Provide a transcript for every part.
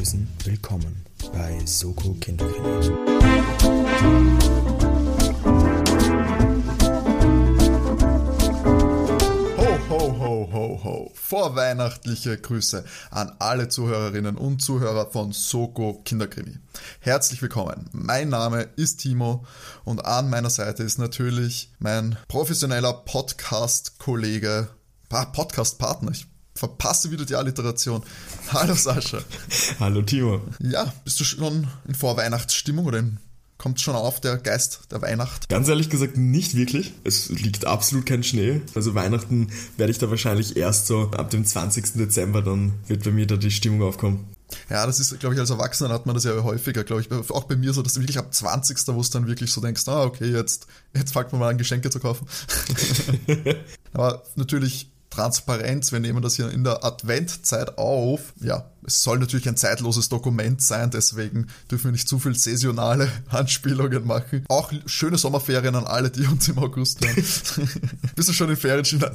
lösen? Willkommen bei Soko Kinderkrimi. ho, ho, ho, ho. Vorweihnachtliche Grüße an alle Zuhörerinnen und Zuhörer von Soko Kinderkrimi. Herzlich willkommen. Mein Name ist Timo und an meiner Seite ist natürlich mein professioneller Podcast-Kollege, Podcast-Partner. Ich verpasse wieder die Alliteration. Hallo Sascha. Hallo Timo. Ja, bist du schon in Vorweihnachtsstimmung oder in Kommt schon auf der Geist der Weihnacht? Ganz ehrlich gesagt nicht wirklich. Es liegt absolut kein Schnee. Also Weihnachten werde ich da wahrscheinlich erst so ab dem 20. Dezember, dann wird bei mir da die Stimmung aufkommen. Ja, das ist, glaube ich, als Erwachsener hat man das ja häufiger, glaube ich. Auch bei mir so, dass du wirklich ab 20. wo es dann wirklich so denkst, ah, okay, jetzt, jetzt fängt man mal an, Geschenke zu kaufen. Aber natürlich Transparenz, wir nehmen das hier in der Adventzeit auf. Ja, es soll natürlich ein zeitloses Dokument sein, deswegen dürfen wir nicht zu viel saisonale Anspielungen machen. Auch schöne Sommerferien an alle, die uns im August hören. Bist du schon in Ferienstimmung?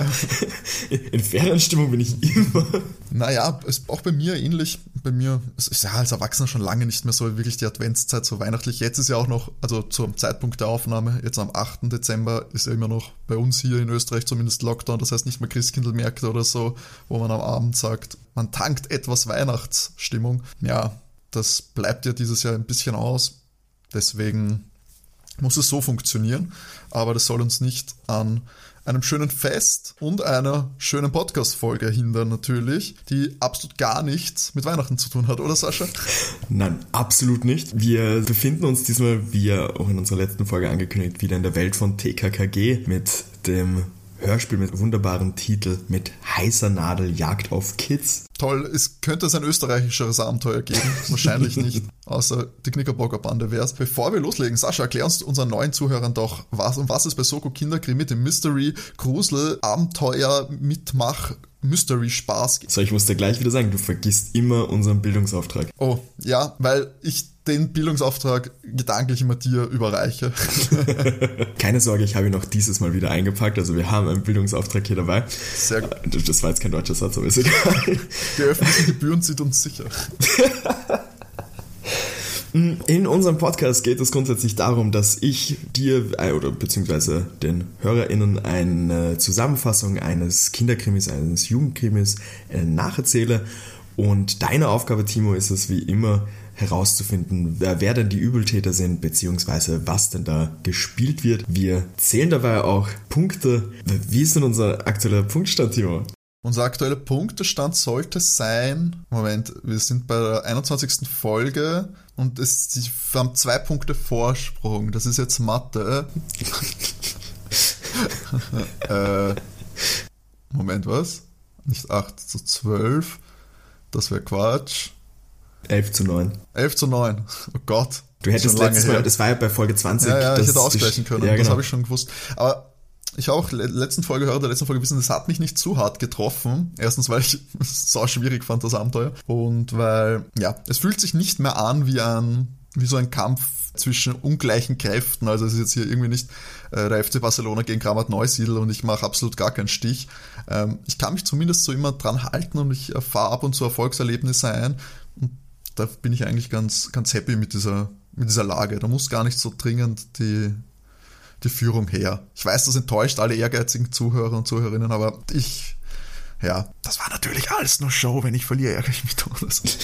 in Ferienstimmung bin ich immer. Naja, ist auch bei mir ähnlich. Bei mir es ist ja als Erwachsener schon lange nicht mehr so wirklich die Adventszeit so weihnachtlich. Jetzt ist ja auch noch, also zum Zeitpunkt der Aufnahme, jetzt am 8. Dezember ist ja immer noch bei uns hier in Österreich zumindest Lockdown. Das heißt nicht mehr Christkindlmärkte oder so, wo man am Abend sagt, man tankt etwas Weihnachtsstimmung. Ja, das bleibt ja dieses Jahr ein bisschen aus. Deswegen muss es so funktionieren. Aber das soll uns nicht an einem schönen Fest und einer schönen Podcast-Folge hindern, natürlich, die absolut gar nichts mit Weihnachten zu tun hat, oder Sascha? Nein, absolut nicht. Wir befinden uns diesmal, wie auch in unserer letzten Folge angekündigt, wieder in der Welt von TKKG mit dem Hörspiel mit wunderbarem Titel mit heißer Nadel Jagd auf Kids. Toll, es könnte es ein österreichischeres Abenteuer geben. Wahrscheinlich nicht, außer die Knickerbocker Bande wär's. Bevor wir loslegen, Sascha, erklär uns unseren neuen Zuhörern doch, was, um was es bei Soko Kinderkrimi mit dem Mystery, Grusel, Abenteuer, Mitmach, Mystery Spaß geht. So, ich muss dir gleich wieder sagen, du vergisst immer unseren Bildungsauftrag. Oh, ja, weil ich den Bildungsauftrag gedanklich immer dir überreiche. Keine Sorge, ich habe ihn auch dieses Mal wieder eingepackt. Also wir haben einen Bildungsauftrag hier dabei. Sehr gut. Das war jetzt kein deutscher Satz, aber ist egal. Die öffentlichen Gebühren sind uns sicher. In unserem Podcast geht es grundsätzlich darum, dass ich dir äh, oder beziehungsweise den HörerInnen eine Zusammenfassung eines Kinderkrimis, eines Jugendkrimis äh, nacherzähle. Und deine Aufgabe, Timo, ist es wie immer, herauszufinden, wer, wer denn die Übeltäter sind, beziehungsweise was denn da gespielt wird. Wir zählen dabei auch Punkte. Wie ist denn unser aktueller Punktstand, Timo? Unser aktueller Punktestand sollte sein, Moment, wir sind bei der 21. Folge und es, wir haben zwei Punkte Vorsprung. Das ist jetzt Mathe. äh, Moment, was? Nicht 8 zu 12. Das wäre Quatsch. 11 zu 9. 11 zu 9. Oh Gott. Du hättest letztes Mal, das war ja bei Folge 20. Ja, ja, ich hätte ausgleichen können. Ja, genau. Das habe ich schon gewusst. Aber ich habe auch letzten Folge gehört, der letzten Folge wissen, das hat mich nicht zu hart getroffen. Erstens, weil ich es so schwierig fand, das Abenteuer. Und weil, ja, es fühlt sich nicht mehr an wie ein, wie so ein Kampf zwischen ungleichen Kräften. Also es ist jetzt hier irgendwie nicht äh, der FC Barcelona gegen Kramat Neusiedl und ich mache absolut gar keinen Stich. Ähm, ich kann mich zumindest so immer dran halten und ich erfahre ab und zu Erfolgserlebnisse ein. Und da bin ich eigentlich ganz, ganz happy mit dieser, mit dieser Lage. Da muss gar nicht so dringend die, die Führung her. Ich weiß, das enttäuscht alle ehrgeizigen Zuhörer und Zuhörerinnen, aber ich, ja, das war natürlich alles nur Show. Wenn ich verliere, ärgere ich mich doch. ich,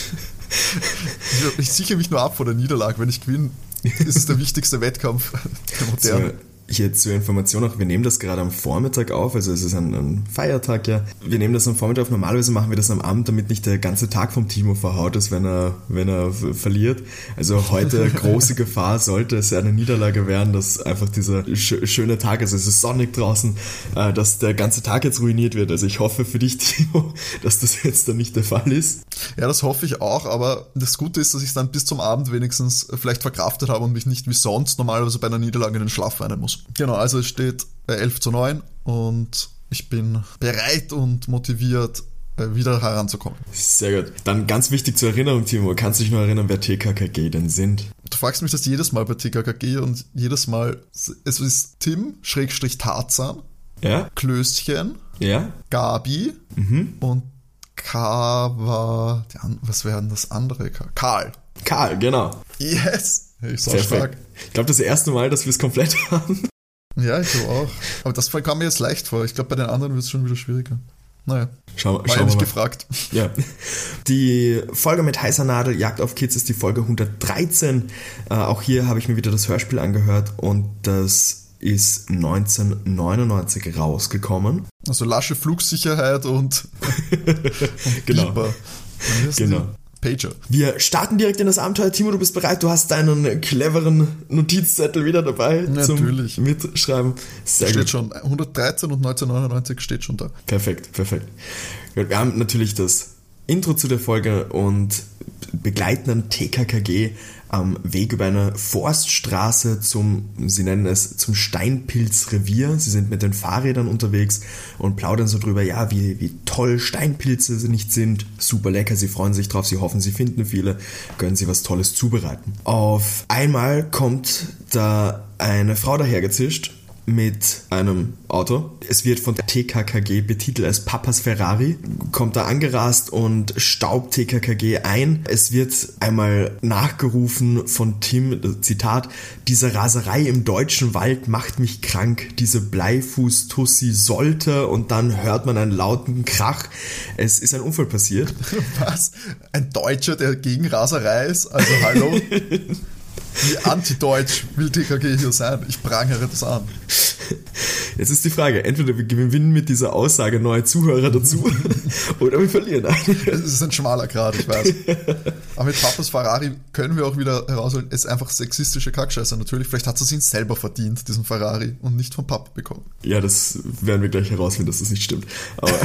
ich sichere mich nur ab vor der Niederlage. Wenn ich gewinne, ist es der wichtigste Wettkampf der Moderne. So hier zur Information auch, wir nehmen das gerade am Vormittag auf, also es ist ein, ein, Feiertag ja. Wir nehmen das am Vormittag auf, normalerweise machen wir das am Abend, damit nicht der ganze Tag vom Timo verhaut ist, wenn er, wenn er verliert. Also heute große Gefahr sollte es eine Niederlage werden, dass einfach dieser sch schöne Tag ist, es ist sonnig draußen, äh, dass der ganze Tag jetzt ruiniert wird. Also ich hoffe für dich, Timo, dass das jetzt dann nicht der Fall ist. Ja, das hoffe ich auch, aber das Gute ist, dass ich es dann bis zum Abend wenigstens vielleicht verkraftet habe und mich nicht wie sonst normalerweise bei einer Niederlage in den Schlaf weinen muss. Genau, also es steht 11 zu 9 und ich bin bereit und motiviert, äh, wieder heranzukommen. Sehr gut. Dann ganz wichtig zur Erinnerung, Timo. Kannst du dich noch erinnern, wer TKKG denn sind? Du fragst mich das jedes Mal bei TKKG und jedes Mal, es ist Tim, Schrägstrich Tarzan, ja. Klößchen, ja. Gabi mhm. und K war, was wäre denn das andere? Karl. Karl, genau. Yes! Ich sag stark. Ich glaube, das erste Mal, dass wir es komplett haben. Ja, ich glaube auch. Aber das kam mir jetzt leicht vor. Ich glaube, bei den anderen wird es schon wieder schwieriger. Naja. Schau, War schau ja nicht mal. gefragt. Ja. Die Folge mit heißer Nadel, Jagd auf Kids, ist die Folge 113. Äh, auch hier habe ich mir wieder das Hörspiel angehört und das ist 1999 rausgekommen. Also lasche Flugsicherheit und, und Genau. Genau. Pager. Wir starten direkt in das Abenteuer. Timo, du bist bereit. Du hast deinen cleveren Notizzettel wieder dabei Natürlich. zum Mitschreiben. Sehr Steht gut. schon. 113 und 1999 steht schon da. Perfekt, perfekt. Wir haben natürlich das Intro zu der Folge und begleiten dann TKKG am Weg über eine Forststraße zum, sie nennen es, zum Steinpilzrevier. Sie sind mit den Fahrrädern unterwegs und plaudern so drüber, ja, wie, wie toll Steinpilze nicht sind. Super lecker, sie freuen sich drauf, sie hoffen, sie finden viele, können sie was Tolles zubereiten. Auf einmal kommt da eine Frau dahergezischt mit einem Auto. Es wird von der TKKG betitelt als Papas Ferrari, kommt da angerast und staubt TKKG ein. Es wird einmal nachgerufen von Tim, Zitat, diese Raserei im deutschen Wald macht mich krank, diese Bleifuß-Tussi sollte und dann hört man einen lauten Krach. Es ist ein Unfall passiert. Was? Ein Deutscher, der gegen Raserei ist? Also hallo? Wie anti-deutsch will TKG hier sein? Ich prangere das an. Jetzt ist die Frage, entweder wir gewinnen mit dieser Aussage neue Zuhörer dazu oder wir verlieren einen. Es ist ein schmaler Grad, ich weiß. Aber mit Papas Ferrari können wir auch wieder herausholen, es ist einfach sexistische Kackscheiße. Natürlich, vielleicht hat sie ihn selber verdient, diesen Ferrari, und nicht vom Papa bekommen. Ja, das werden wir gleich herausfinden, dass das nicht stimmt. Aber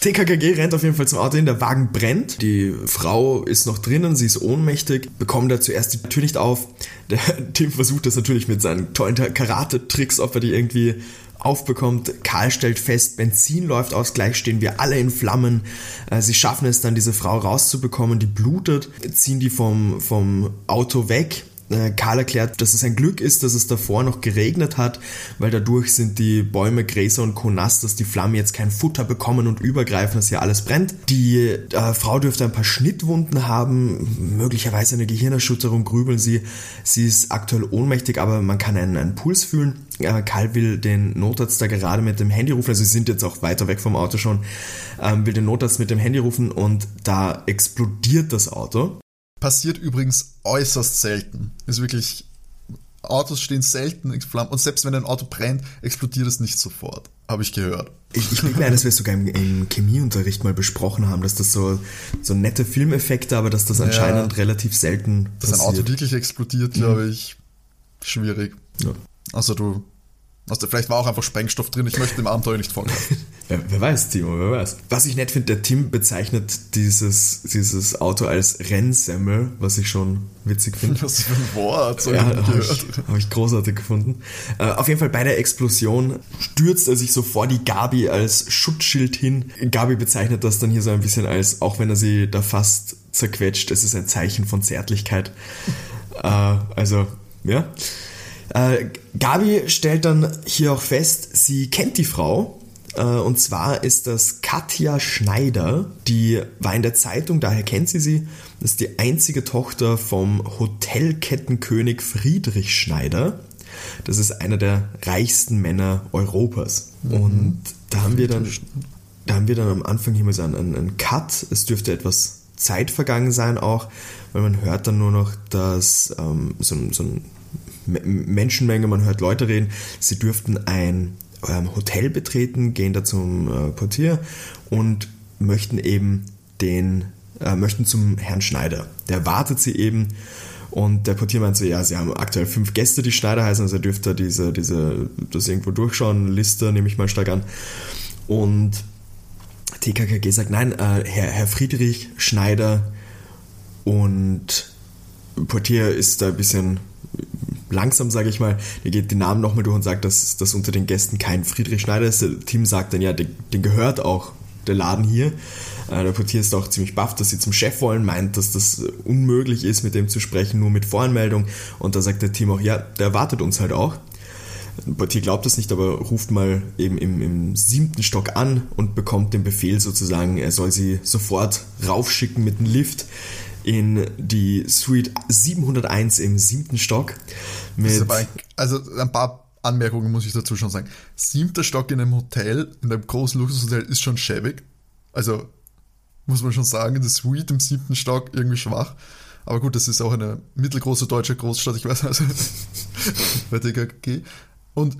TKKG rennt auf jeden Fall zum Auto hin, der Wagen brennt, die Frau ist noch drinnen, sie ist ohnmächtig, bekommt da zuerst die Tür nicht auf. Der Tim versucht das natürlich mit seinen tollen Karate-Tricks, ob er die irgendwie aufbekommt. Karl stellt fest, Benzin läuft aus, gleich stehen wir alle in Flammen. Äh, Sie schaffen es dann, diese Frau rauszubekommen, die blutet, ziehen die vom, vom Auto weg. Äh, Karl erklärt, dass es ein Glück ist, dass es davor noch geregnet hat, weil dadurch sind die Bäume, Gräser und Co. nass, dass die Flammen jetzt kein Futter bekommen und übergreifen, dass hier alles brennt. Die äh, Frau dürfte ein paar Schnittwunden haben, möglicherweise eine Gehirnerschütterung, grübeln sie. Sie ist aktuell ohnmächtig, aber man kann einen, einen Puls fühlen. Äh, Karl will den Notarzt da gerade mit dem Handy rufen, also sie sind jetzt auch weiter weg vom Auto schon, ähm, will den Notarzt mit dem Handy rufen und da explodiert das Auto. Passiert übrigens äußerst selten. Ist wirklich, Autos stehen selten in Flammen und selbst wenn ein Auto brennt, explodiert es nicht sofort. Habe ich gehört. Ich, ich denke mir, dass wir es sogar im, im Chemieunterricht mal besprochen haben, dass das so, so nette Filmeffekte, aber dass das anscheinend relativ selten Dass ein Auto wirklich explodiert, glaube ich, schwierig. Ja. Also du, also vielleicht war auch einfach Sprengstoff drin, ich möchte dem Abenteuer nicht vorgreifen. Ja, wer weiß, Timo, wer weiß. Was ich nett finde, der Tim bezeichnet dieses, dieses Auto als Rennsemmel, was ich schon witzig finde. Was für ein Wort, so Ja, habe ich, hab ich großartig gefunden. Äh, auf jeden Fall bei der Explosion stürzt er sich so vor die Gabi als Schutzschild hin. Gabi bezeichnet das dann hier so ein bisschen als, auch wenn er sie da fast zerquetscht, es ist ein Zeichen von Zärtlichkeit. äh, also, ja. Äh, Gabi stellt dann hier auch fest, sie kennt die Frau. Äh, und zwar ist das Katja Schneider. Die war in der Zeitung, daher kennt sie sie. Das ist die einzige Tochter vom Hotelkettenkönig Friedrich Schneider. Das ist einer der reichsten Männer Europas. Und da haben wir dann, da haben wir dann am Anfang hier mal so einen, einen Cut. Es dürfte etwas Zeit vergangen sein auch, weil man hört dann nur noch, dass ähm, so, ein- so ein Menschenmenge, man hört Leute reden, sie dürften ein ähm, Hotel betreten, gehen da zum äh, Portier und möchten eben den, äh, möchten zum Herrn Schneider. Der wartet sie eben und der Portier meint so, ja, sie haben aktuell fünf Gäste, die Schneider heißen, also er dürfte diese, diese, das irgendwo durchschauen, Liste nehme ich mal stark an. Und TKKG sagt, nein, äh, Herr, Herr Friedrich Schneider und Portier ist da ein bisschen langsam, sage ich mal. Der geht den Namen nochmal durch und sagt, dass, dass unter den Gästen kein Friedrich Schneider ist. Der Team sagt dann, ja, den, den gehört auch der Laden hier. Äh, der Portier ist auch ziemlich baff, dass sie zum Chef wollen, meint, dass das unmöglich ist, mit dem zu sprechen, nur mit Voranmeldung. Und da sagt der Team auch, ja, der erwartet uns halt auch. Portier glaubt das nicht, aber ruft mal eben im, im siebten Stock an und bekommt den Befehl sozusagen, er soll sie sofort raufschicken mit dem Lift in die Suite 701 im siebten Stock. Ein, also ein paar Anmerkungen muss ich dazu schon sagen. Siebter Stock in einem Hotel, in einem großen Luxushotel, ist schon schäbig. Also muss man schon sagen, die Suite im siebten Stock irgendwie schwach. Aber gut, das ist auch eine mittelgroße deutsche Großstadt, ich weiß also bei DKG. Und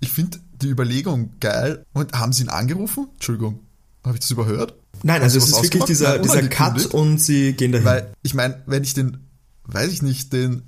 ich finde die Überlegung geil. Und haben sie ihn angerufen? Entschuldigung, habe ich das überhört? Nein, also es ist wirklich dieser, dieser Cut und sie gehen dahin. Weil, ich meine, wenn ich den, weiß ich nicht, den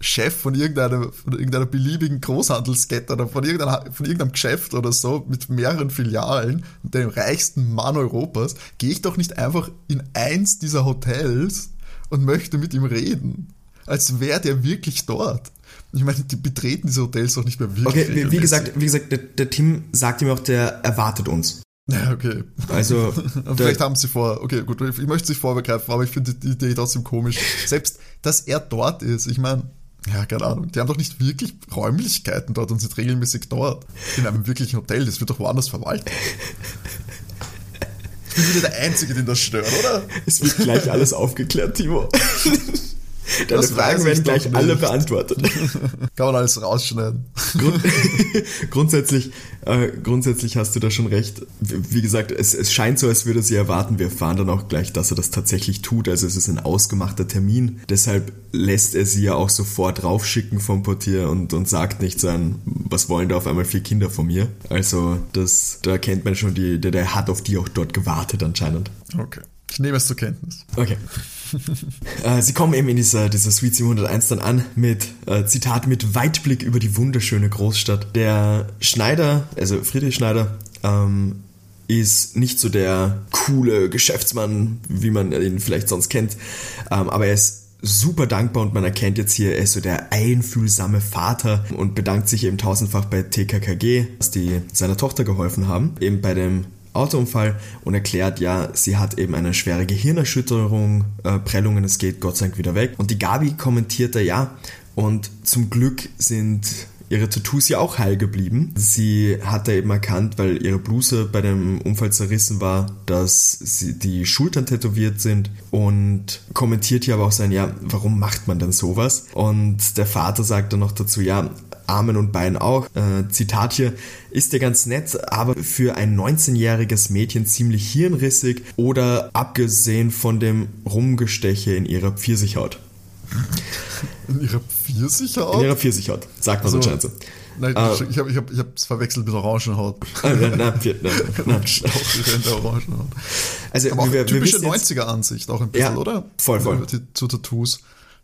Chef von irgendeiner, von irgendeiner beliebigen Großhandelskette oder von, von irgendeinem Geschäft oder so mit mehreren Filialen und dem reichsten Mann Europas, gehe ich doch nicht einfach in eins dieser Hotels und möchte mit ihm reden. Als wäre der wirklich dort. Ich meine, die betreten diese Hotels doch nicht mehr wirklich. Okay, wie, wie gesagt, wie gesagt, der, der Tim sagt ihm auch, der erwartet uns. Ja, okay. Also, vielleicht haben sie vor, okay, gut, ich möchte sich vorgreifen, aber ich finde die Idee trotzdem komisch. Selbst, dass er dort ist, ich meine, ja, keine Ahnung, die haben doch nicht wirklich Räumlichkeiten dort und sind regelmäßig dort. In einem wirklichen Hotel, das wird doch woanders verwaltet. Ich bin wieder der Einzige, den das stört, oder? Es wird gleich alles aufgeklärt, Timo. Deine das Fragen werden gleich alle beantwortet. Kann man alles rausschneiden. Grund, grundsätzlich, äh, grundsätzlich hast du da schon recht. Wie gesagt, es, es scheint so, als würde sie erwarten. Wir erfahren dann auch gleich, dass er das tatsächlich tut. Also es ist ein ausgemachter Termin. Deshalb lässt er sie ja auch sofort raufschicken vom Portier und, und sagt nicht so ein, was wollen da auf einmal vier Kinder von mir. Also das, da kennt man schon die, der, der hat auf die auch dort gewartet anscheinend. Okay. Ich nehme es zur Kenntnis. Okay. äh, sie kommen eben in dieser, dieser Suite 701 dann an mit, äh, Zitat, mit Weitblick über die wunderschöne Großstadt. Der Schneider, also Friedrich Schneider, ähm, ist nicht so der coole Geschäftsmann, wie man ihn vielleicht sonst kennt, ähm, aber er ist super dankbar und man erkennt jetzt hier, er ist so der einfühlsame Vater und bedankt sich eben tausendfach bei TKKG, dass die seiner Tochter geholfen haben, eben bei dem Autounfall und erklärt, ja, sie hat eben eine schwere Gehirnerschütterung, äh, Prellungen, es geht Gott sei Dank wieder weg. Und die Gabi kommentierte, ja, und zum Glück sind ihre Tattoos ja auch heil geblieben. Sie hatte eben erkannt, weil ihre Bluse bei dem Unfall zerrissen war, dass sie die Schultern tätowiert sind und kommentiert hier aber auch sein, ja, warum macht man denn sowas? Und der Vater sagt dann noch dazu, ja, Armen und Beinen auch. Äh, Zitat hier, ist ja ganz nett, aber für ein 19-jähriges Mädchen ziemlich hirnrissig oder abgesehen von dem Rumgesteche in ihrer Pfirsichhaut. In ihrer Pfirsichhaut? In ihrer Pfirsichhaut, sagt man also, so Nein, uh, ich habe ich hab, ich hab verwechselt mit Orangenhaut. Ah, nein, nein, nein, nein. Orangenhaut. Also, Aber auch wir, typische 90er-Ansicht auch ein bisschen, ja, oder? Voll, voll. Zu Tattoos.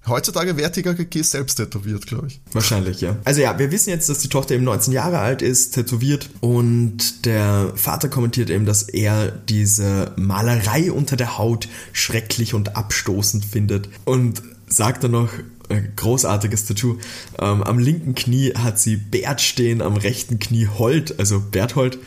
Heutzutage wäre TKKG selbst tätowiert, glaube ich. Wahrscheinlich, ja. Also ja, wir wissen jetzt, dass die Tochter eben 19 Jahre alt ist, tätowiert und der Vater kommentiert eben, dass er diese Malerei unter der Haut schrecklich und abstoßend findet und sagt dann noch, äh, großartiges Tattoo, ähm, am linken Knie hat sie Bert stehen, am rechten Knie Holt, also Berthold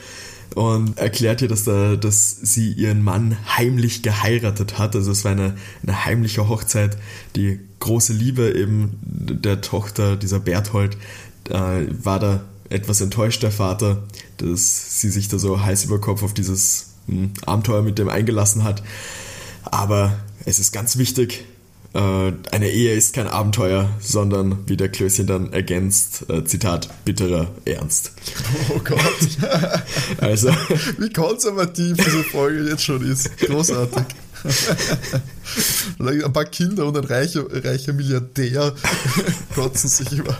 und erklärt ihr, dass, da, dass sie ihren Mann heimlich geheiratet hat. Also es war eine, eine heimliche Hochzeit. Die große Liebe eben der Tochter, dieser Berthold, äh, war da etwas enttäuscht, der Vater, dass sie sich da so heiß über Kopf auf dieses mh, hm, Abenteuer mit dem eingelassen hat. Aber es ist ganz wichtig, eine Ehe ist kein Abenteuer, sondern, wie der Klößchen dann ergänzt, äh, Zitat, bitterer Ernst. Oh Gott. also. Wie konservativ diese Folge jetzt schon ist. Großartig. ein paar Kinder und ein reicher, reicher Milliardär kotzen sich über,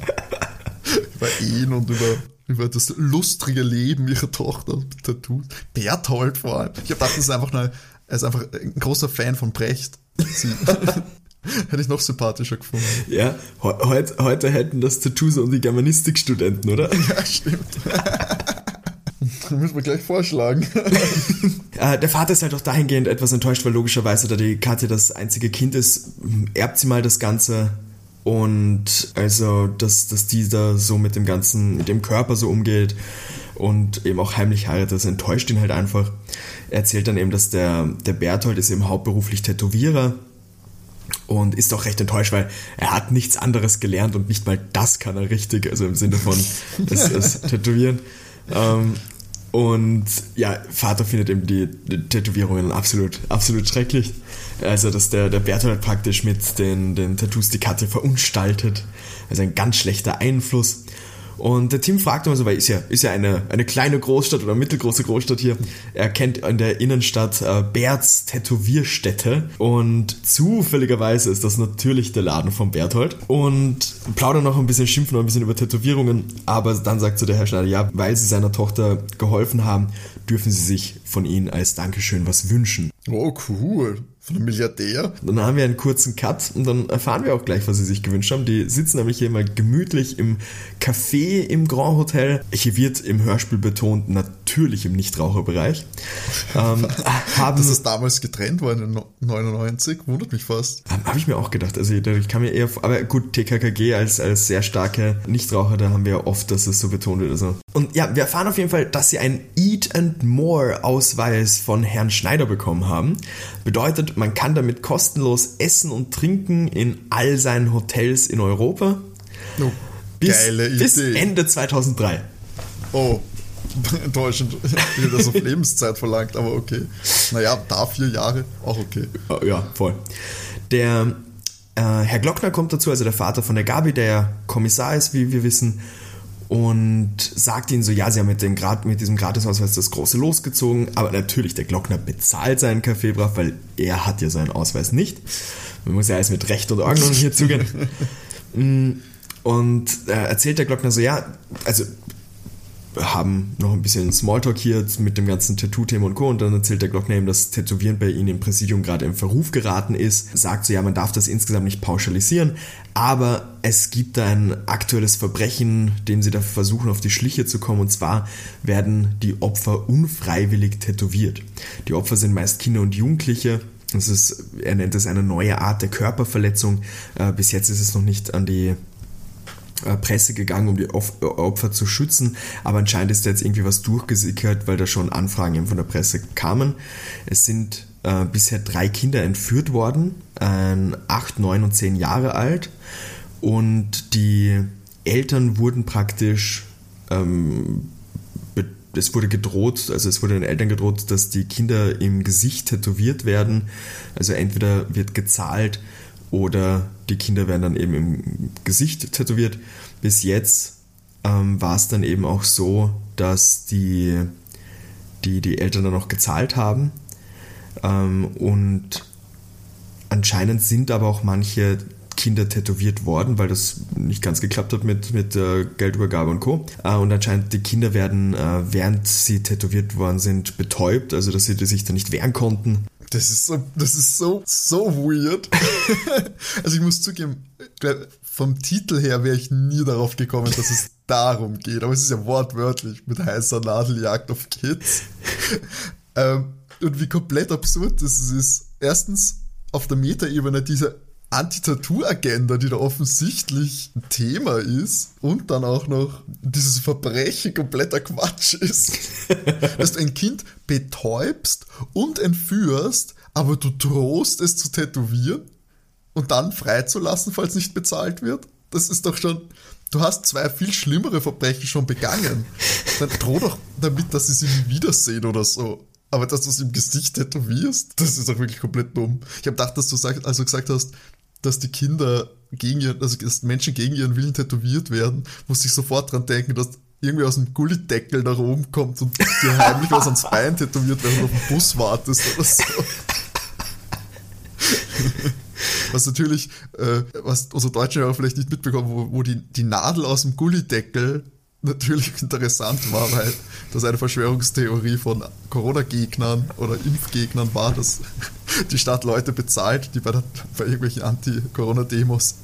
über Ehen und über, über das lustige Leben ihrer Tochter mit Tattoos. Berthold vor allem. Ich habe gedacht, das ist einfach, eine, er ist einfach ein großer Fan von Brecht. Hätte ich noch sympathischer gefunden. Ja, heute, heute hätten das Tattoo so die Germanistikstudenten, oder? Ja, stimmt. müssen wir gleich vorschlagen. Äh, der Vater ist halt auch dahingehend etwas enttäuscht, weil logischerweise, da die Katja das einzige Kind ist, erbt sie mal das Ganze. Und also, dass, dass die da so mit dem ganzen, mit dem Körper so umgeht. und eben auch heimlich heiratet. Das enttäuscht ihn halt einfach. Er erzählt dann eben, dass der, der Berthold ist eben hauptberuflich Tätowierer und ist auch recht enttäuscht, weil er hat nichts anderes gelernt und nicht mal das kann er richtig, also im Sinne von das, das Tätowieren. Ähm, und ja, Vater findet eben die, die, Tätowierungen absolut, absolut schrecklich. Also, dass der, der Bertolt praktisch mit den, den Tattoos die Katze verunstaltet. Also ein ganz schlechter Einfluss. Und der Tim fragt immer so, weil ist ja, ist ja eine, eine kleine Großstadt oder mittelgroße Großstadt hier. Er kennt in der Innenstadt äh, Berts Tätowierstätte und zufälligerweise ist das natürlich der Laden von Berthold und plaudern noch ein bisschen, schimpfen noch ein bisschen über Tätowierungen, aber dann sagt so der Herr Schneider, ja, weil sie seiner Tochter geholfen haben, dürfen sie sich von ihnen als Dankeschön was wünschen. Oh, cool. Von einem Milliardär? Dann haben wir einen kurzen Cut und dann erfahren wir auch gleich, was sie sich gewünscht haben. Die sitzen nämlich hier mal gemütlich im Café im Grand Hotel. Hier wird im Hörspiel betont, natürlich im Nichtraucherbereich. ähm, haben, das damals getrennt war in 99, wundert mich fast. Ähm, Habe ich mir auch gedacht. Also ich kann mir eher, aber gut, TKKG als, als sehr starke Nichtraucher, da haben wir ja oft, dass es so betont wird. Also. Und ja, wir erfahren auf jeden Fall, dass sie einen Eat and More Ausweis von Herrn Schneider bekommen haben. Bedeutet, man kann damit kostenlos essen und trinken in all seinen Hotels in Europa. Oh, bis, geile Idee. Bis Ende 2003. Oh, enttäuschend. Ich hätte das auf Lebenszeit verlangt, aber okay. Naja, da vier Jahre, auch okay. Ja, voll. Der äh, Herr Glockner kommt dazu, also der Vater von der Gabi, der ja Kommissar ist, wie wir wissen und sagt ihnen so, ja, sie haben mit, dem mit diesem Gratisausweis das große losgezogen, aber natürlich, der Glockner bezahlt seinen Kaffee brav, weil er hat ja seinen Ausweis nicht. Man muss ja alles mit Recht und Ordnung hier zugehen. Mm, und äh, erzählt der Glockner so, ja, also haben noch ein bisschen Smalltalk hier mit dem ganzen Tattoo-Thema und Co. Und dann erzählt der Glockner eben, dass Tätowieren bei ihnen im Präsidium gerade im Verruf geraten ist. Sagt so, ja, man darf das insgesamt nicht pauschalisieren, aber es gibt da ein aktuelles Verbrechen, dem sie da versuchen, auf die Schliche zu kommen. Und zwar werden die Opfer unfreiwillig tätowiert. Die Opfer sind meist Kinder und Jugendliche. Das ist, er nennt es eine neue Art der Körperverletzung. Äh, bis jetzt ist es noch nicht an die Presse gegangen, um die äh, Opfer zu schützen, aber anscheinend ist da jetzt irgendwie was durchgesickert, weil da schon Anfragen eben von der Presse kamen. Es sind äh, bisher drei Kinder entführt worden, äh, acht, neun und zehn Jahre alt und die Eltern wurden praktisch ähm, es wurde gedroht, also es wurde den Eltern gedroht, dass die Kinder im Gesicht tätowiert werden. Also entweder wird gezahlt oder die Kinder werden dann eben im Gesicht tätowiert. Bis jetzt ähm, war es dann eben auch so, dass die, die, die Eltern dann auch gezahlt haben. Ähm, und anscheinend sind aber auch manche Kinder tätowiert worden, weil das nicht ganz geklappt hat mit, mit äh, Geldübergabe und Co. Äh, und anscheinend die Kinder werden, äh, während sie tätowiert worden sind, betäubt, also dass sie sich da nicht wehren konnten. Das ist so, das ist so, so weird. also ich muss zugeben, vom Titel her wäre ich nie darauf gekommen, dass es darum geht. Aber es ist ja wortwörtlich mit heißer Nadeljagd auf Kids. ähm, und wie komplett absurd das ist. Erstens auf der Metaebene dieser Anti-Tattoo-Agenda, die da offensichtlich ein Thema ist und dann auch noch dieses Verbrechen kompletter Quatsch ist. dass du ein Kind betäubst und entführst, aber du drohst es zu tätowieren und dann freizulassen, falls nicht bezahlt wird. Das ist doch schon, du hast zwei viel schlimmere Verbrechen schon begangen. Dann droh doch damit, dass sie sie nie wiedersehen oder so. Aber dass du es im Gesicht tätowierst, das ist doch wirklich komplett dumm. Ich habe gedacht, dass du sag, also gesagt hast, dass die Kinder gegen ihren, also dass Menschen gegen ihren Willen tätowiert werden, muss ich sofort dran denken, dass irgendwie aus dem Gullideckel nach oben kommt und dir heimlich was ans Bein tätowiert, während du auf den Bus wartest oder so. was natürlich, äh, was unsere Deutschen ja vielleicht nicht mitbekommen, wo, wo die, die Nadel aus dem Gullideckel natürlich interessant war, weil das eine Verschwörungstheorie von Corona-Gegnern oder Impfgegnern war, dass die Stadt Leute bezahlt, die bei, der, bei irgendwelchen Anti-Corona-Demos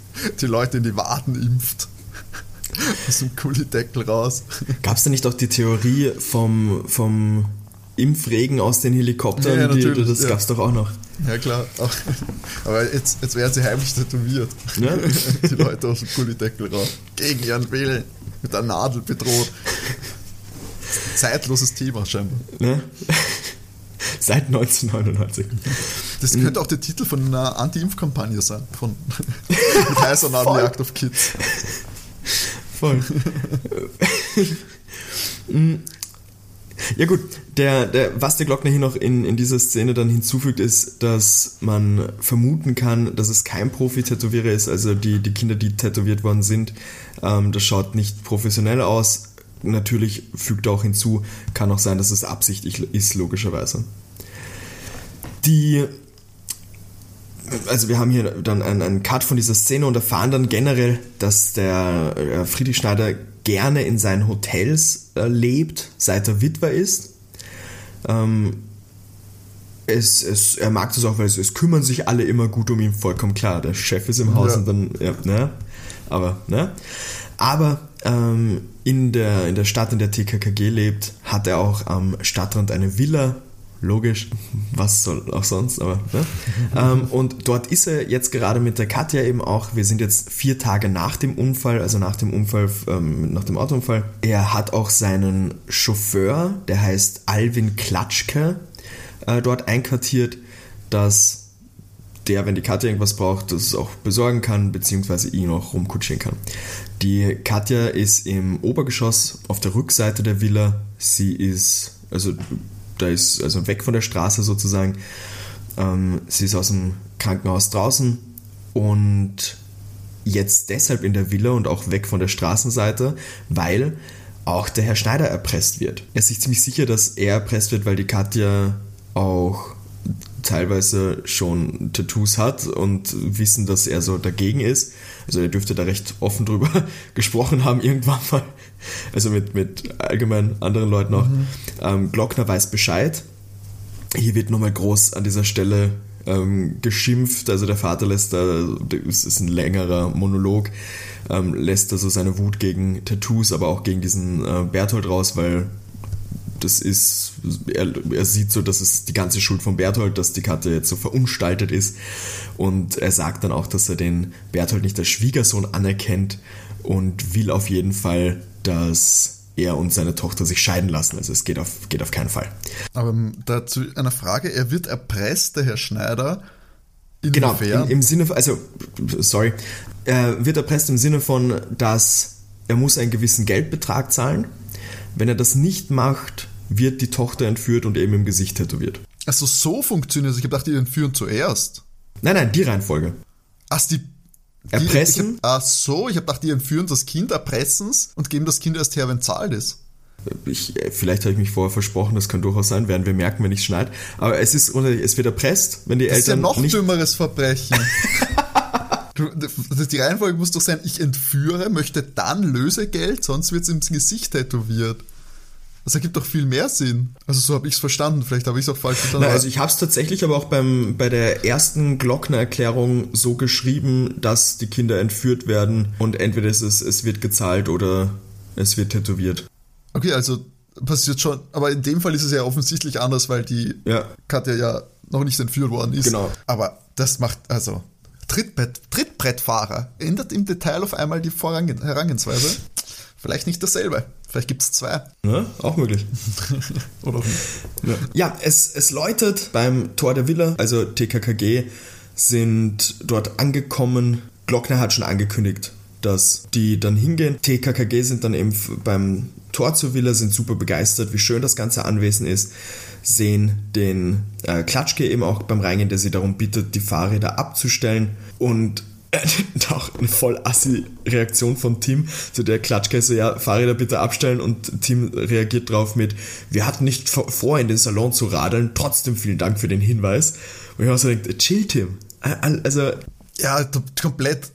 die Leute in die Waden impft. Aus dem Kullideckel raus. Gab es da nicht auch die Theorie vom, vom Impfregen aus den Helikoptern? Ja, ja, die, das ja. gab es doch auch noch. Ja, klar. Aber jetzt, jetzt werden sie heimlich tätowiert. Ja? Die Leute aus dem Kullideckel raus. Gegen ihren Willen mit der Nadel bedroht. Zeitloses Thema scheinbar. Ne? Seit 1999. Das könnte auch der Titel von einer Anti-Impf-Kampagne sein. Von mit heißer Nadeljagd auf Kids. Voll. ja gut, der, der, was der Glockner hier noch in, in dieser Szene dann hinzufügt, ist, dass man vermuten kann, dass es kein Profi-Tätowierer ist. Also die, die Kinder, die tätowiert worden sind, ähm, das schaut nicht professionell aus. Natürlich fügt er auch hinzu, kann auch sein, dass es absichtlich ist, logischerweise. Die also wir haben hier dann einen, einen, Cut von dieser Szene und erfahren dann generell, dass der äh, Friedrich Schneider gerne in seinen Hotels äh, lebt, seit er Witwer ist. Ähm, es, es, er mag das auch, weil es, es, kümmern sich alle immer gut um ihn, vollkommen klar. Der Chef ist im Haus ja. und dann, ja, ne? Aber, ne? Aber ähm, in, der, in der Stadt, in der TKKG lebt, hat er auch am Stadtrand eine Villa logisch, was soll auch sonst, aber. Ne? ähm, und dort ist er jetzt gerade mit der Katja eben auch. Wir sind jetzt vier Tage nach dem Unfall, also nach dem Unfall, ähm, nach dem Autounfall. Er hat auch seinen Chauffeur, der heißt Alvin Klatschke, äh, dort einkartiert, dass der, wenn die Katja irgendwas braucht, das auch besorgen kann, beziehungsweise ihn auch rumkutschieren kann. Die Katja ist im Obergeschoss auf der Rückseite der Villa. Sie ist, also da ist also weg von der Straße sozusagen. Ähm, sie ist aus dem Krankenhaus draußen und jetzt deshalb in der Villa und auch weg von der Straßenseite, weil auch der Herr Schneider erpresst wird. Er ist sich ziemlich sicher, dass er erpresst wird, weil die Katja auch teilweise schon Tattoos hat und wissen, dass er so dagegen ist. Also er dürfte da recht offen drüber gesprochen haben irgendwann mal. Also mit, mit allgemein anderen Leuten auch. Mhm. Ähm, Glockner weiß Bescheid. Hier wird nochmal groß an dieser Stelle ähm, geschimpft. Also der Vater lässt da, das ist ein längerer Monolog, ähm, lässt also seine Wut gegen Tattoos, aber auch gegen diesen äh, Berthold raus, weil das ist, er, er, sieht so, dass es die ganze Schuld von Berthold, dass die Katja jetzt so verunstaltet ist. Und er sagt dann auch, dass er den Berthold nicht als Schwiegersohn anerkennt und will auf jeden Fall, dass er und seine Tochter sich scheiden lassen. Also es geht auf, geht auf keinen Fall. Aber dazu eine Frage, er wird erpresst, der Herr Schneider. Genau, im, im Sinne, also, sorry, er wird erpresst im Sinne von, dass er muss einen gewissen Geldbetrag zahlen. Wenn er das nicht macht, wird die Tochter entführt und eben im Gesicht tätowiert. Also so funktioniert es. Ich habe gedacht, die entführen zuerst. Nein, nein, die Reihenfolge. Ach, die Erpressen? Die, hab, ach so, ich habe gedacht, die entführen das Kind, erpressen es und geben das Kind erst her, wenn zahlt ist. Ich, vielleicht habe ich mich vorher versprochen, das kann durchaus sein, werden wir merken, wenn ich schneide. Aber es ist, es wird erpresst, wenn die das Eltern. Das ist ja noch nicht dümmeres Verbrechen. die Reihenfolge muss doch sein, ich entführe, möchte dann Lösegeld, sonst wird es ins Gesicht tätowiert. Das ergibt doch viel mehr Sinn. Also so habe ich es verstanden. Vielleicht habe ich es auch falsch verstanden. Na, also ich habe es tatsächlich aber auch beim, bei der ersten Glockner-Erklärung so geschrieben, dass die Kinder entführt werden und entweder ist es, es wird gezahlt oder es wird tätowiert. Okay, also passiert schon. Aber in dem Fall ist es ja offensichtlich anders, weil die ja. Katja ja noch nicht entführt worden ist. Genau. Aber das macht, also Trittbrett, Trittbrettfahrer ändert im Detail auf einmal die Herangehensweise. Vielleicht nicht dasselbe. Vielleicht gibt es zwei. Ja, auch möglich. Oder auch nicht. Ja, ja es, es läutet beim Tor der Villa, also TKKG, sind dort angekommen. Glockner hat schon angekündigt, dass die dann hingehen. TKKG sind dann eben beim Tor zur Villa, sind super begeistert, wie schön das ganze Anwesen ist, sehen den äh, Klatschke eben auch beim Reingehen, der sie darum bittet, die Fahrräder abzustellen und auch eine voll assi Reaktion von Tim, zu der Klatschke so, ja, Fahrräder bitte abstellen und Tim reagiert drauf mit, wir hatten nicht vor, in den Salon zu radeln, trotzdem vielen Dank für den Hinweis. Und ich habe so gedacht, chill Tim. Also, ja, komplett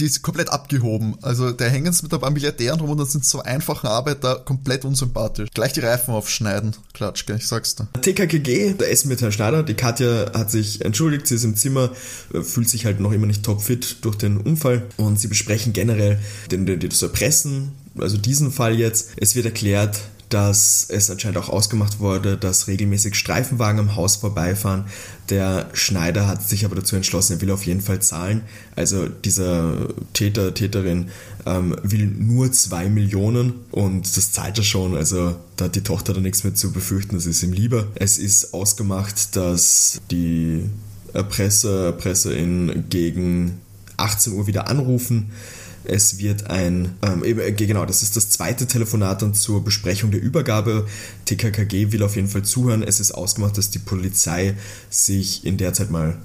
die ist komplett abgehoben. Also der hängen mit ein paar Milliardären rum und dann sind so einfache Arbeiter komplett unsympathisch. Gleich die Reifen aufschneiden. Klatsch, gell, ich sag's dir. TKKG, der Essen mit Herrn Schneider. Die Katja hat sich entschuldigt, sie ist im Zimmer, äh, fühlt sich halt noch immer nicht topfit durch den Unfall und sie besprechen generell den, den, das Erpressen, also diesen Fall jetzt. Es wird erklärt, dass es anscheinend auch ausgemacht wurde, dass regelmäßig Streifenwagen am Haus vorbeifahren. Der Schneider hat sich aber dazu entschlossen, er will auf jeden Fall zahlen. Also dieser Täter, Täterin ähm, will nur zwei Millionen und das zahlt er schon. Also da hat die Tochter da nichts mehr zu befürchten, das ist ihm lieber. Es ist ausgemacht, dass die Erpresser, Erpresserin gegen 18 Uhr wieder anrufen es wird ein, ähm, äh, genau, das ist das zweite Telefonat dann zur Besprechung der Übergabe. TKKG will auf jeden Fall zuhören. Es ist ausgemacht, dass die Polizei sich in der Zeit mal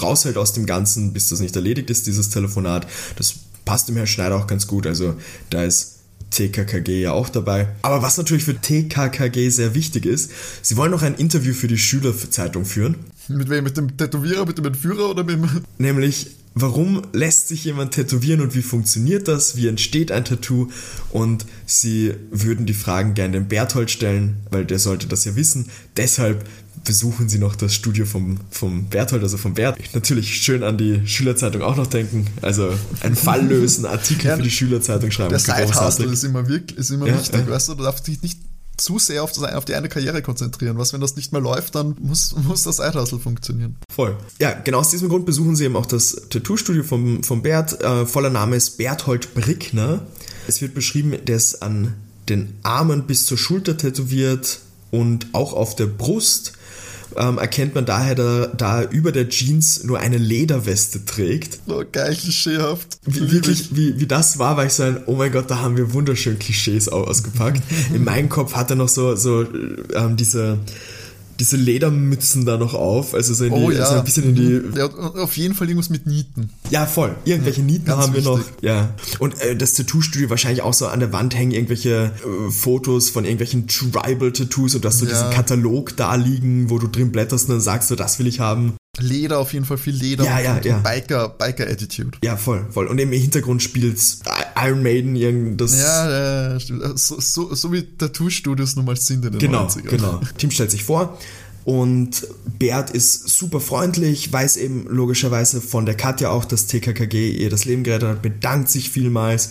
raushält aus dem Ganzen, bis das nicht erledigt ist, dieses Telefonat. Das passt dem Herrn Schneider auch ganz gut. Also da ist TKKG ja auch dabei. Aber was natürlich für TKKG sehr wichtig ist, sie wollen noch ein Interview für die Schülerzeitung führen. Mit wem? Mit dem Tätowierer, mit dem Entführer oder mit dem... Nämlich warum lässt sich jemand tätowieren und wie funktioniert das, wie entsteht ein Tattoo und sie würden die Fragen gerne dem Berthold stellen, weil der sollte das ja wissen. Deshalb besuchen sie noch das Studio vom, vom Berthold, also vom Bert. Natürlich schön an die Schülerzeitung auch noch denken. Also ein Fall lösen, Artikel ja, für die Schülerzeitung schreiben. Der Side-Hustle ist immer, wirklich, ist immer ja, wichtig, ja. weißt du, du darfst dich nicht zu sehr auf, das, auf die eine Karriere konzentrieren. Was, wenn das nicht mehr läuft, dann muss, muss das Eidhustle funktionieren. Voll. Ja, genau aus diesem Grund besuchen sie eben auch das Tattoo-Studio vom, vom Bert. Äh, voller Name ist Berthold Brickner. Es wird beschrieben, der ist an den Armen bis zur Schulter tätowiert und auch auf der Brust ähm, erkennt man daher, da, da er über der Jeans nur eine Lederweste trägt. Oh, geil, klischeehaft. Wie, wirklich, wie, wie das war, war ich so ein, oh mein Gott, da haben wir wunderschön Klischees ausgepackt. In meinem Kopf hat er noch so, so ähm, diese diese Ledermützen da noch auf, also so, in die, oh, ja. also ein bisschen in die. Ja, auf jeden Fall irgendwas mit Nieten. Ja, voll. Irgendwelche ja, Nieten haben wir wichtig. noch. Ja. Und äh, das Tattoo-Studio wahrscheinlich auch so an der Wand hängen irgendwelche äh, Fotos von irgendwelchen Tribal-Tattoos und dass du ja. diesen Katalog da liegen, wo du drin blätterst und dann sagst du, das will ich haben. Leder, auf jeden Fall viel Leder ja, ja, ja. Biker, Biker-Attitude. Ja, voll, voll. Und im Hintergrund spielt Iron Maiden irgendwas. Ja, ja, stimmt. So, so, so wie Tattoo-Studios nun mal sind in den genau, 90ern. Genau, Tim stellt sich vor und Bert ist super freundlich, weiß eben logischerweise von der Katja auch, dass TKKG ihr das Leben gerettet hat, bedankt sich vielmals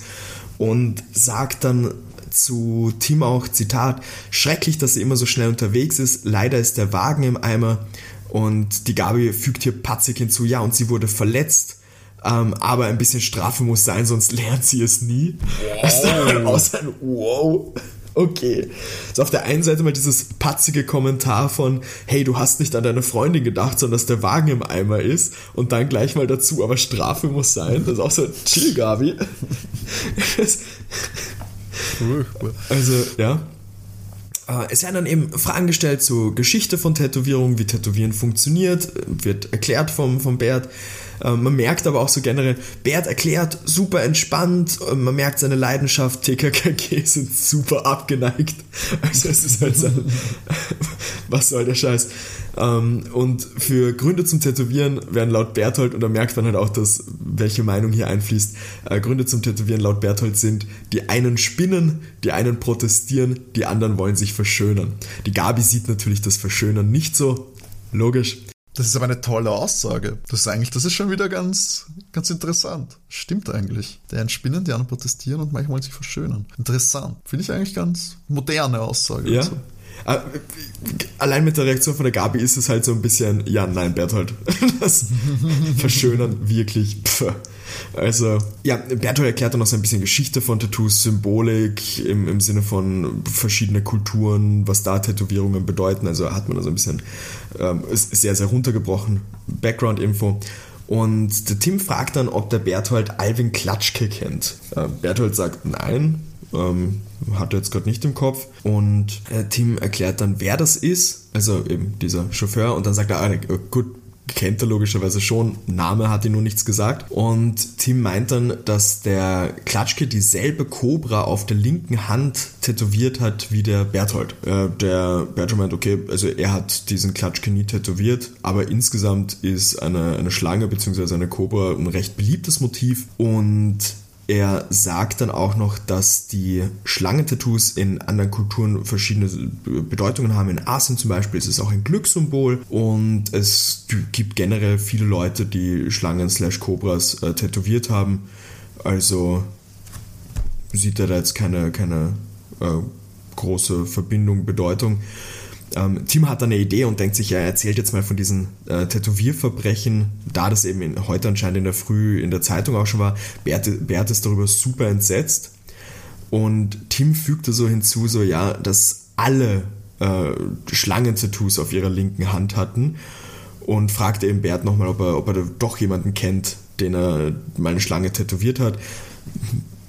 und sagt dann zu Tim auch, Zitat, schrecklich, dass sie immer so schnell unterwegs ist, leider ist der Wagen im Eimer und die Gabi fügt hier patzig hinzu, ja, und sie wurde verletzt. Ähm, aber ein bisschen Strafe muss sein, sonst lernt sie es nie. Wow. Außer ein Wow. Okay. So auf der einen Seite mal dieses patzige Kommentar von, hey, du hast nicht an deine Freundin gedacht, sondern dass der Wagen im Eimer ist. Und dann gleich mal dazu, aber Strafe muss sein. Das ist auch so, chill, Gabi. also, ja. Äh, es werden dann eben Fragen gestellt zur Geschichte von Tätowierungen, wie Tätowieren funktioniert, wird erklärt vom, vom Bert. Äh, man merkt aber auch so generell, Bert erklärt super entspannt, äh, man merkt seine Leidenschaft, TKKG sind super abgeneigt. Also es ist halt so, was soll der Scheiß? Ähm, und für Gründe zum Tätowieren werden laut Berthold, und da merkt man halt auch, dass welche Meinung hier einfließt, äh, Gründe zum Tätowieren laut Berthold sind, die einen spinnen, die einen protestieren, die anderen wollen sich verschönern. Die Gabi sieht natürlich das Verschönern nicht so, logisch. Das ist aber eine tolle Aussage. Das ist eigentlich, das ist schon wieder ganz, ganz interessant. Stimmt eigentlich. Die einen spinnen, die anderen protestieren und manchmal sich verschönern. Interessant. Finde ich eigentlich ganz moderne Aussage. Ja. Also. Äh, allein mit der Reaktion von der Gabi ist es halt so ein bisschen, ja, nein, Berthold. Das Verschönern wirklich. Pff. Also, ja, Berthold erklärt dann noch so ein bisschen Geschichte von Tattoos, Symbolik im, im Sinne von verschiedene Kulturen, was da Tätowierungen bedeuten. Also hat man da so ein bisschen ähm, sehr, sehr runtergebrochen. Background-Info. Und der Tim fragt dann, ob der Berthold Alvin Klatschke kennt. Äh, Berthold sagt nein, ähm, hat er jetzt gerade nicht im Kopf. Und äh, Tim erklärt dann, wer das ist, also eben dieser Chauffeur, und dann sagt er, ah, gut, kennt er logischerweise schon, Name hat ihm nur nichts gesagt. Und Tim meint dann, dass der Klatschke dieselbe Cobra auf der linken Hand tätowiert hat wie der Berthold. Äh, der Berthold meint, okay, also er hat diesen Klatschke nie tätowiert, aber insgesamt ist eine, eine Schlange bzw. eine Cobra ein recht beliebtes Motiv und er sagt dann auch noch, dass die Schlangentattoos in anderen Kulturen verschiedene Bedeutungen haben. In Asien zum Beispiel ist es auch ein Glückssymbol und es gibt generell viele Leute, die Schlangen slash Cobras äh, tätowiert haben. Also sieht er da jetzt keine, keine äh, große Verbindung, Bedeutung. Ähm, Tim hat eine Idee und denkt sich, er erzählt jetzt mal von diesen äh, Tätowierverbrechen, da das eben in, heute anscheinend in der Früh in der Zeitung auch schon war. Bert, Bert ist darüber super entsetzt und Tim fügte so hinzu, so ja, dass alle äh, Schlangen-Tattoos auf ihrer linken Hand hatten und fragte eben Bert nochmal, ob er, ob er doch jemanden kennt, den er mal eine Schlange tätowiert hat.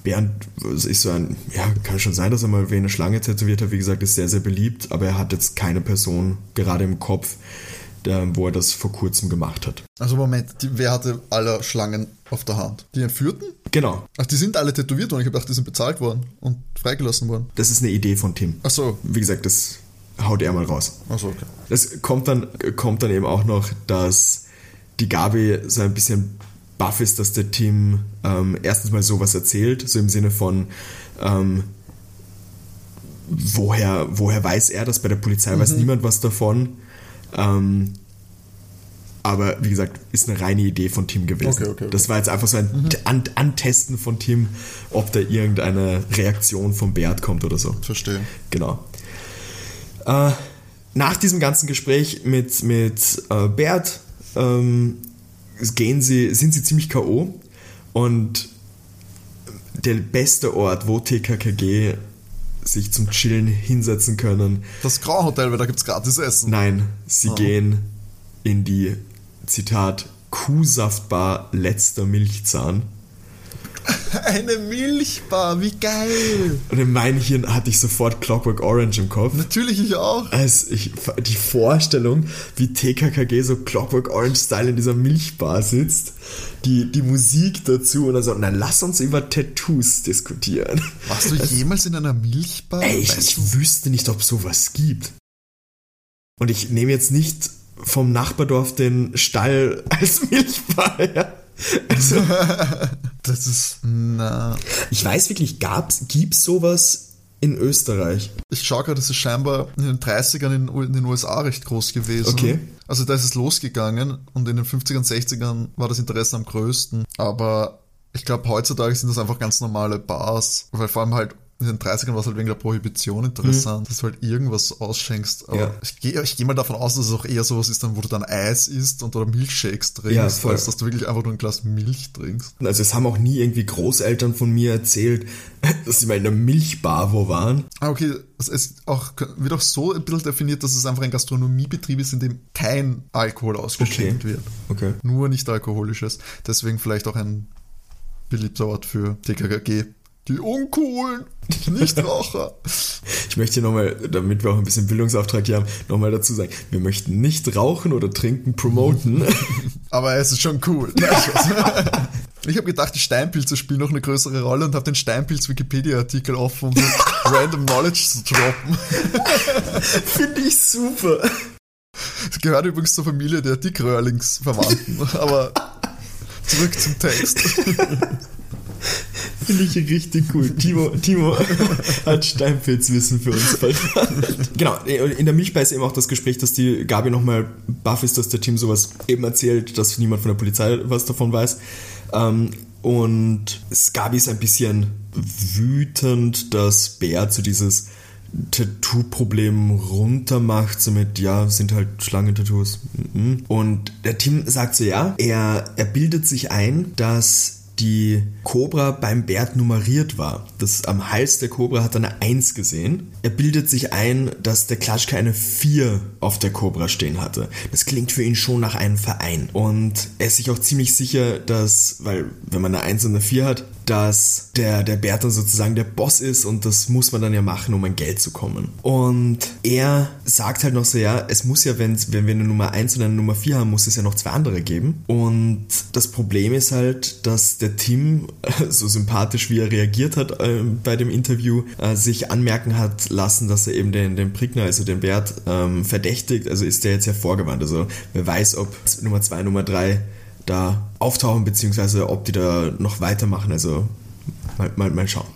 Bernd ist so ein, ja, kann schon sein, dass er mal eine Schlange tätowiert hat. Wie gesagt, ist sehr, sehr beliebt, aber er hat jetzt keine Person gerade im Kopf, der, wo er das vor kurzem gemacht hat. Also Moment, die, wer hatte alle Schlangen auf der Hand? Die Entführten? Genau. Ach, die sind alle tätowiert worden. Ich habe gedacht, die sind bezahlt worden und freigelassen worden. Das ist eine Idee von Tim. Ach so. Wie gesagt, das haut er mal raus. Ach so, okay. Es kommt dann, kommt dann eben auch noch, dass die Gabi so ein bisschen baff ist, dass der Tim ähm, erstens mal sowas erzählt, so im Sinne von, ähm, woher, woher weiß er das? Bei der Polizei mhm. weiß niemand was davon. Ähm, aber wie gesagt, ist eine reine Idee von Tim gewesen. Okay, okay, okay. Das war jetzt einfach so ein mhm. An Antesten von Tim, ob da irgendeine Reaktion von Bert kommt oder so. Verstehe. Genau. Äh, nach diesem ganzen Gespräch mit, mit äh, Bert ähm, gehen sie, sind sie ziemlich K.O. und der beste Ort, wo TKKG sich zum Chillen hinsetzen können. Das Grauhotel, weil da gibt es gratis Essen. Nein, sie oh. gehen in die, Zitat, Kuhsaftbar letzter Milchzahn. Eine Milchbar, wie geil! Und in meinem Hirn hatte ich sofort Clockwork Orange im Kopf. Natürlich, ich auch. Also ich, die Vorstellung, wie TKKG so Clockwork Orange-Style in dieser Milchbar sitzt, die, die Musik dazu und dann so, na lass uns über Tattoos diskutieren. Warst du jemals in einer Milchbar? Ey, ich, ich wüsste nicht, ob sowas gibt. Und ich nehme jetzt nicht vom Nachbardorf den Stall als Milchbar, ja. Also, das ist, na. Ich weiß wirklich, gab's, gibt's sowas in Österreich? Ich schaue gerade, das ist scheinbar in den 30ern in, in, den USA recht groß gewesen. Okay. Also da ist es losgegangen und in den 50ern, 60ern war das Interesse am größten. Aber ich glaube, heutzutage sind das einfach ganz normale Bars, weil vor allem halt in den 30ern war es halt wegen der Prohibition interessant, mhm. dass du halt irgendwas ausschenkst. Aber ja. ich gehe ich geh mal davon aus, dass es auch eher sowas ist, dann, wo du dann Eis isst und oder Milchshakes trinkst, ja, als dass du wirklich einfach nur ein Glas Milch trinkst. Also es haben auch nie irgendwie Großeltern von mir erzählt, dass sie mal in einer Milchbar wo waren. Ah, okay. Es ist auch, wird auch so ein bisschen definiert, dass es einfach ein Gastronomiebetrieb ist, in dem kein Alkohol ausgeschenkt okay. wird. Okay. Nur nicht alkoholisches. Deswegen vielleicht auch ein beliebter Ort für TKKG. Die Uncoolen, Nichtraucher. ich möchte hier nochmal, damit wir auch ein bisschen Bildungsauftrag hier haben, nochmal dazu sagen, wir möchten nicht rauchen oder trinken promoten. Aber es ist schon cool. ich habe gedacht, die Steinpilze spielen noch eine größere Rolle und habe den Steinpilz-Wikipedia-Artikel offen, um random Knowledge zu droppen. Finde ich super. Es gehört übrigens zur Familie der Dickröhrlingsverwandten, aber zurück zum Text. Finde ich richtig cool. Timo, Timo hat Steinpilzwissen für uns verraten. Genau, in der Milchbei ist eben auch das Gespräch, dass die Gabi nochmal baff ist, dass der Team sowas eben erzählt, dass niemand von der Polizei was davon weiß. Ähm, und Gabi ist ein bisschen wütend, dass Bär zu dieses Tattoo-Problem runtermacht, somit, ja, sind halt Schlangentattoos. Mhm. Und der Team sagt so, ja, er, er bildet sich ein, dass die Cobra beim Bert nummeriert war. Das am Hals der Cobra hat er eine 1 gesehen. Er bildet sich ein, dass der Klatschke eine 4 auf der Cobra stehen hatte. Das klingt für ihn schon nach einem Verein. Und er ist sich auch ziemlich sicher, dass, weil wenn man eine 1 und eine 4 hat, dass der, der Bert dann sozusagen der Boss ist und das muss man dann ja machen, um an Geld zu kommen. Und er sagt halt noch so, ja, es muss ja, wenn, wenn wir eine Nummer 1 und eine Nummer 4 haben, muss es ja noch zwei andere geben. Und das Problem ist halt, dass der Tim, so sympathisch wie er reagiert hat äh, bei dem Interview, äh, sich anmerken hat lassen, dass er eben den, den Prickner, also den Bert, ähm, verdächtigt. Also ist der jetzt hervorgewandt. Also wer weiß, ob Nummer 2, Nummer 3 da auftauchen, beziehungsweise ob die da noch weitermachen. Also mal, mal, mal schauen.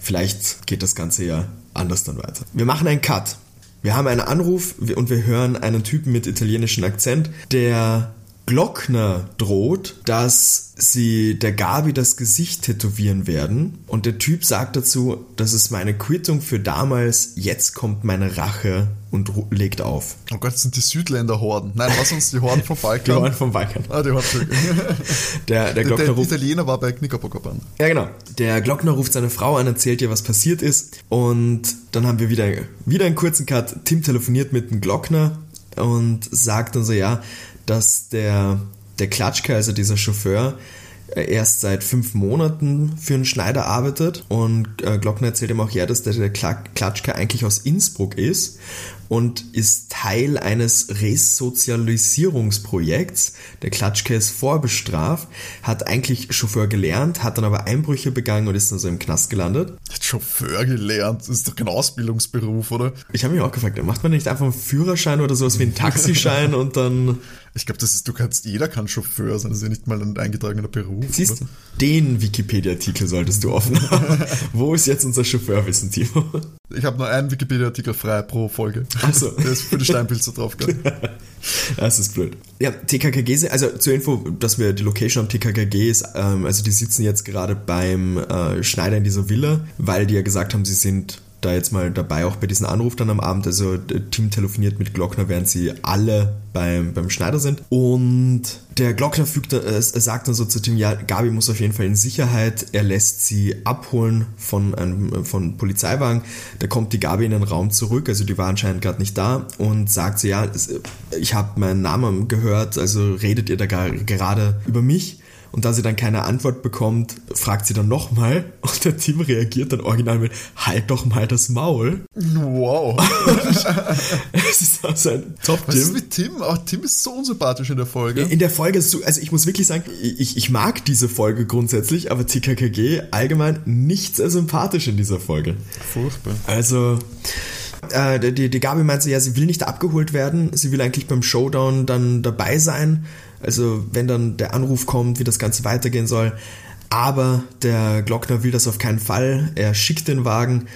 Vielleicht geht das Ganze ja anders dann weiter. Wir machen einen Cut. Wir haben einen Anruf und wir hören einen Typen mit italienischem Akzent, der Glockner droht, dass sie der Gabi das Gesicht tätowieren werden. Und der Typ sagt dazu, das ist meine Quittung für damals, jetzt kommt meine Rache und legt auf. Oh Gott, das sind die Südländer Horden. Nein, was uns die Horden vom Balkan? Die Horden vom Balkan. Ah, die Horden. der, der, Glockner der, der Italiener war bei Knickerbocker Band. Ja, genau. Der Glockner ruft seine Frau an, erzählt ihr, was passiert ist. Und dann haben wir wieder, wieder einen kurzen Cut. Tim telefoniert mit dem Glockner und sagt dann so, ja, dass der, der Klatschke, also dieser Chauffeur, äh, erst seit fünf Monaten für einen Schneider arbeitet. Und äh, Glockner erzählt ihm auch ja, dass der, der Klatschke eigentlich aus Innsbruck ist und ist Teil eines Resozialisierungsprojekts. Der Klatschke ist vorbestraft, hat eigentlich Chauffeur gelernt, hat dann aber Einbrüche begangen und ist dann so im Knast gelandet. Hat Chauffeur gelernt? Das ist doch kein Ausbildungsberuf, oder? Ich habe mich auch gefragt, macht man nicht einfach einen Führerschein oder sowas wie einen Taxischein und dann ich glaube, das ist, du kannst, jeder kann Chauffeur sein, das ist ja nicht mal ein eingetragener Beruf. Siehst du, den Wikipedia-Artikel solltest du offen haben. Wo ist jetzt unser Chauffeurwissen, Timo? Ich habe nur einen Wikipedia-Artikel frei pro Folge. Achso. Der ist für die Steinpilze drauf. das ist blöd. Ja, TKKG, also zur Info, dass wir die Location am TKKG ist, ähm, also die sitzen jetzt gerade beim äh, Schneider in dieser Villa, weil die ja gesagt haben, sie sind da jetzt mal dabei, auch bei diesem Anruf dann am Abend. Also Team telefoniert mit Glockner, während sie alle beim, beim Schneider sind. Und der Glockner fügt, äh, sagt dann so zu Tim, ja, Gabi muss auf jeden Fall in Sicherheit. Er lässt sie abholen von einem von Polizeiwagen. Da kommt die Gabi in den Raum zurück, also die war anscheinend gerade nicht da und sagt so, ja, ich habe meinen Namen gehört, also redet ihr da gerade über mich? Und da sie dann keine Antwort bekommt, fragt sie dann nochmal und der Tim reagiert dann original mit Halt doch mal das Maul. Wow. es ist also ein Top-Tim. Was ist mit Tim? Oh, Tim ist so unsympathisch in der Folge. In der Folge, ist so, also ich muss wirklich sagen, ich, ich mag diese Folge grundsätzlich, aber TKKG allgemein nicht sehr sympathisch in dieser Folge. Furchtbar. Also, äh, die, die Gabi meinte, ja, sie will nicht abgeholt werden, sie will eigentlich beim Showdown dann dabei sein also wenn dann der Anruf kommt, wie das Ganze weitergehen soll. Aber der Glockner will das auf keinen Fall. Er schickt den Wagen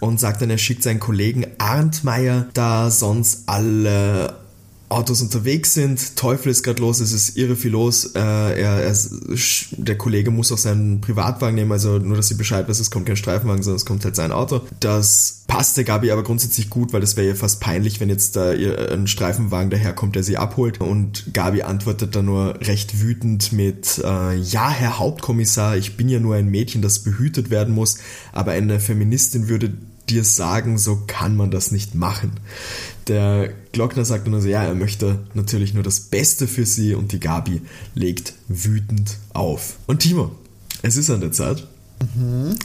und sagt dann, er schickt seinen Kollegen Arndt Meier, da sonst alle Autos unterwegs sind. Teufel ist gerade los, es ist irre viel los. Äh, er, er, der Kollege muss auch seinen Privatwagen nehmen, also nur, dass sie Bescheid weiß, es kommt kein Streifenwagen, sondern es kommt halt sein Auto. Das passt der Gabi aber grundsätzlich gut, weil das wäre ja fast peinlich, wenn jetzt da ein Streifenwagen daherkommt, der sie abholt. Und Gabi antwortet dann nur recht wütend mit, äh, ja, Herr Hauptkommissar, ich bin ja nur ein Mädchen, das behütet werden muss, aber eine Feministin würde dir sagen, so kann man das nicht machen. Der Glockner sagt nur so, ja, er möchte natürlich nur das Beste für sie und die Gabi legt wütend auf. Und Timo, es ist an der Zeit. Mhm.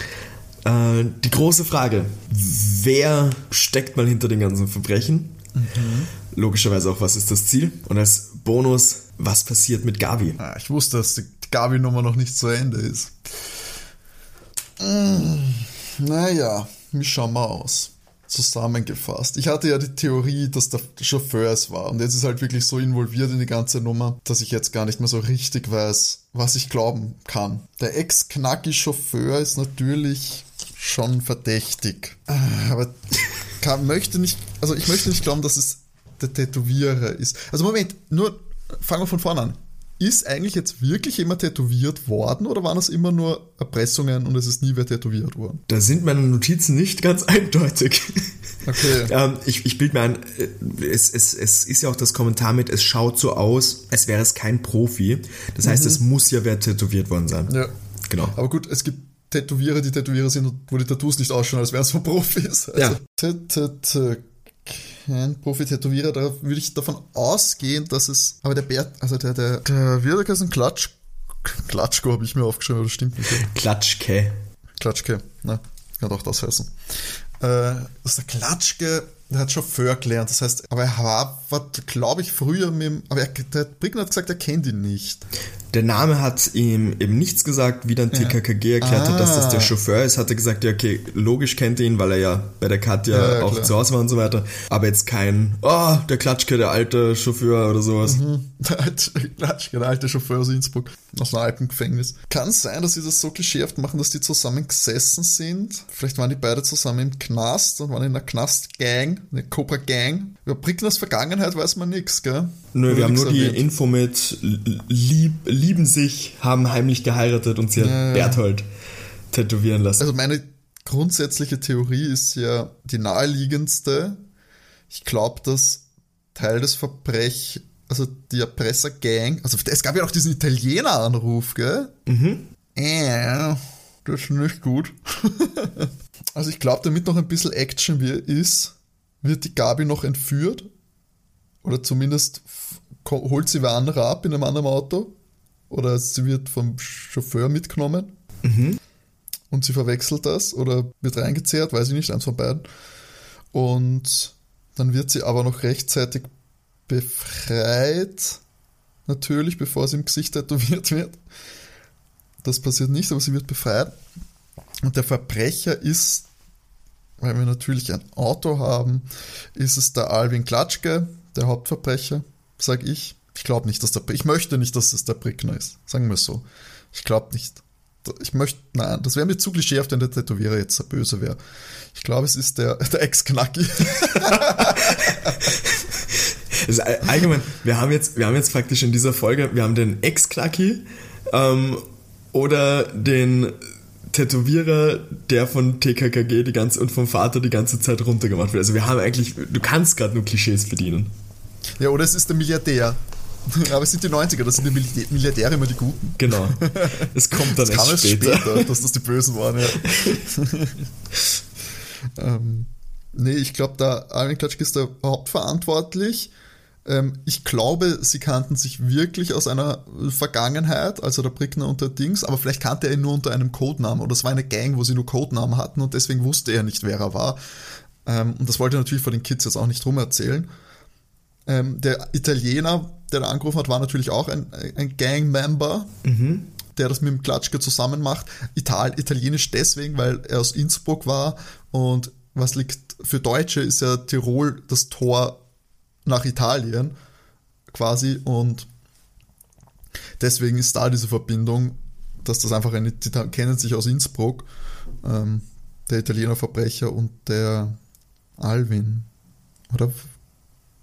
Äh, die große Frage, wer steckt mal hinter den ganzen Verbrechen? Mhm. Logischerweise auch, was ist das Ziel? Und als Bonus, was passiert mit Gabi? Ah, ich wusste, dass die Gabi-Nummer noch nicht zu Ende ist. Mmh, naja, wie schauen wir aus? Zusammengefasst. Ich hatte ja die Theorie, dass der Chauffeur es war. Und jetzt ist halt wirklich so involviert in die ganze Nummer, dass ich jetzt gar nicht mehr so richtig weiß, was ich glauben kann. Der Ex-Knacki-Chauffeur ist natürlich schon verdächtig. Ah, aber kann, möchte nicht, also ich möchte nicht glauben, dass es der Tätowierer ist. Also Moment, nur fangen wir von vorne an ist eigentlich jetzt wirklich jemand tätowiert worden oder waren das immer nur Erpressungen und es ist nie wer tätowiert worden? Da sind meine Notizen nicht ganz eindeutig. Okay. ähm, ich ich bilde mir ein, äh, es, es, es ist ja auch das Kommentar mit, es schaut so aus, als wäre es kein Profi. Das heißt, mhm. es muss ja wer tätowiert worden sein. Ja. Genau. Aber gut, es gibt Tätowierer, die Tätowierer sind, wo die Tattoos nicht ausschauen, als wären es von Profis. Also, ja kein Profi-Tätowierer, da würde ich davon ausgehen, dass es, aber der Bert, also der, der, der wird ist ein Klatsch, Klatschko habe ich mir aufgeschrieben, aber das stimmt nicht. Klatschke. Klatschke, ne, kann doch das heißen. Äh, das ist der Klatschke, der hat Chauffeur gelernt, das heißt, aber er war, war glaube ich, früher mit dem, aber er, der Bricken hat gesagt, er kennt ihn nicht. Der Name hat ihm eben nichts gesagt, wie dann TKKG erklärt ah. hat, dass das der ah. Chauffeur ist, hat er gesagt, ja, okay, logisch kennt er ihn, weil er ja bei der Katja ja, ja, auch klar. zu Hause war und so weiter. Aber jetzt kein, oh, der Klatschke, der alte Chauffeur oder sowas. Mhm. Der alte Klatschke, der alte Chauffeur aus Innsbruck, aus einem Alpengefängnis. Kann sein, dass sie das so klischeehaft machen, dass die zusammen gesessen sind. Vielleicht waren die beide zusammen im Knast und waren in einer Knastgang, eine Cobra Gang. Über Brickners Vergangenheit weiß man nichts, gell? Nö, wir haben nur die Info mit lieb, lieben sich, haben heimlich geheiratet und sie hat ja, Berthold tätowieren lassen. Also meine grundsätzliche Theorie ist ja die naheliegendste. Ich glaube, dass Teil des Verbrech, also die Erpresser-Gang, also es gab ja auch diesen Italiener-Anruf, gell? Mhm. Äh, das ist nicht gut. also ich glaube, damit noch ein bisschen Action ist, wird die Gabi noch entführt. Oder zumindest holt sie wer andere ab in einem anderen Auto. Oder sie wird vom Chauffeur mitgenommen. Mhm. Und sie verwechselt das oder wird reingezehrt, weiß ich nicht, eins von beiden. Und dann wird sie aber noch rechtzeitig befreit. Natürlich, bevor sie im Gesicht tätowiert wird. Das passiert nicht, aber sie wird befreit. Und der Verbrecher ist, weil wir natürlich ein Auto haben, ist es der Alvin Klatschke, der Hauptverbrecher, sag ich. Ich glaube nicht, dass der, ich möchte nicht, dass es der Brickner ist. Sagen wir es so. Ich glaube nicht. Ich möchte, nein, das wäre mir zu klischeehaft, wenn der Tätowierer jetzt der Böse wäre. Ich glaube, es ist der, der Ex-Knacki. allgemein, wir haben jetzt, wir haben jetzt praktisch in dieser Folge, wir haben den Ex-Knacki, ähm, oder den Tätowierer, der von TKKG die ganze und vom Vater die ganze Zeit runtergemacht wird. Also wir haben eigentlich, du kannst gerade nur Klischees bedienen. Ja, oder es ist der Milliardär. Aber es sind die 90er, das sind die Milliardäre immer die Guten. Genau. Es kommt dann das erst später. später. dass das die Bösen waren, ja. ähm, nee, ich glaube, der Alvin Klatschke ist der hauptverantwortlich. Ähm, ich glaube, sie kannten sich wirklich aus einer Vergangenheit, also der Brickner und der Dings, aber vielleicht kannte er ihn nur unter einem Codenamen oder es war eine Gang, wo sie nur Codenamen hatten und deswegen wusste er nicht, wer er war. Ähm, und das wollte er natürlich vor den Kids jetzt auch nicht rum erzählen. Ähm, der Italiener, der da angerufen hat, war natürlich auch ein, ein Gang-Member. Mhm der das mit dem Klatschke zusammen macht. Ital Italienisch deswegen, weil er aus Innsbruck war und was liegt für Deutsche ist ja Tirol das Tor nach Italien quasi und deswegen ist da diese Verbindung, dass das einfach eine, die kennen sich aus Innsbruck, ähm, der Italiener Verbrecher und der Alvin. Oder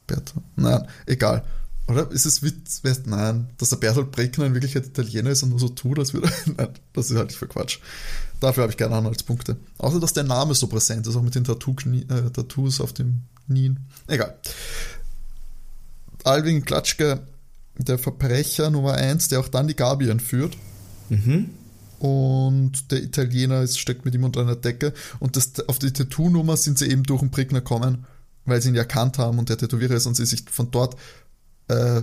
Bertolt? Nein, egal. Oder ist es Witz? Nein, dass der Bertolt Breckner in Wirklichkeit Italiener ist und nur so tut, als würde. Nein, das ist halt für Quatsch. Dafür habe ich keine Anhaltspunkte. Außer, dass der Name so präsent ist, auch mit den Tattoo äh, Tattoos auf dem Knien. Egal. Alvin Klatschke, der Verbrecher Nummer 1, der auch dann die Gabi entführt. Mhm. Und der Italiener ist, steckt mit ihm unter einer Decke. Und das, auf die Tattoo-Nummer sind sie eben durch den Prickner gekommen, weil sie ihn erkannt haben und der Tätowierer ist und sie sich von dort, äh,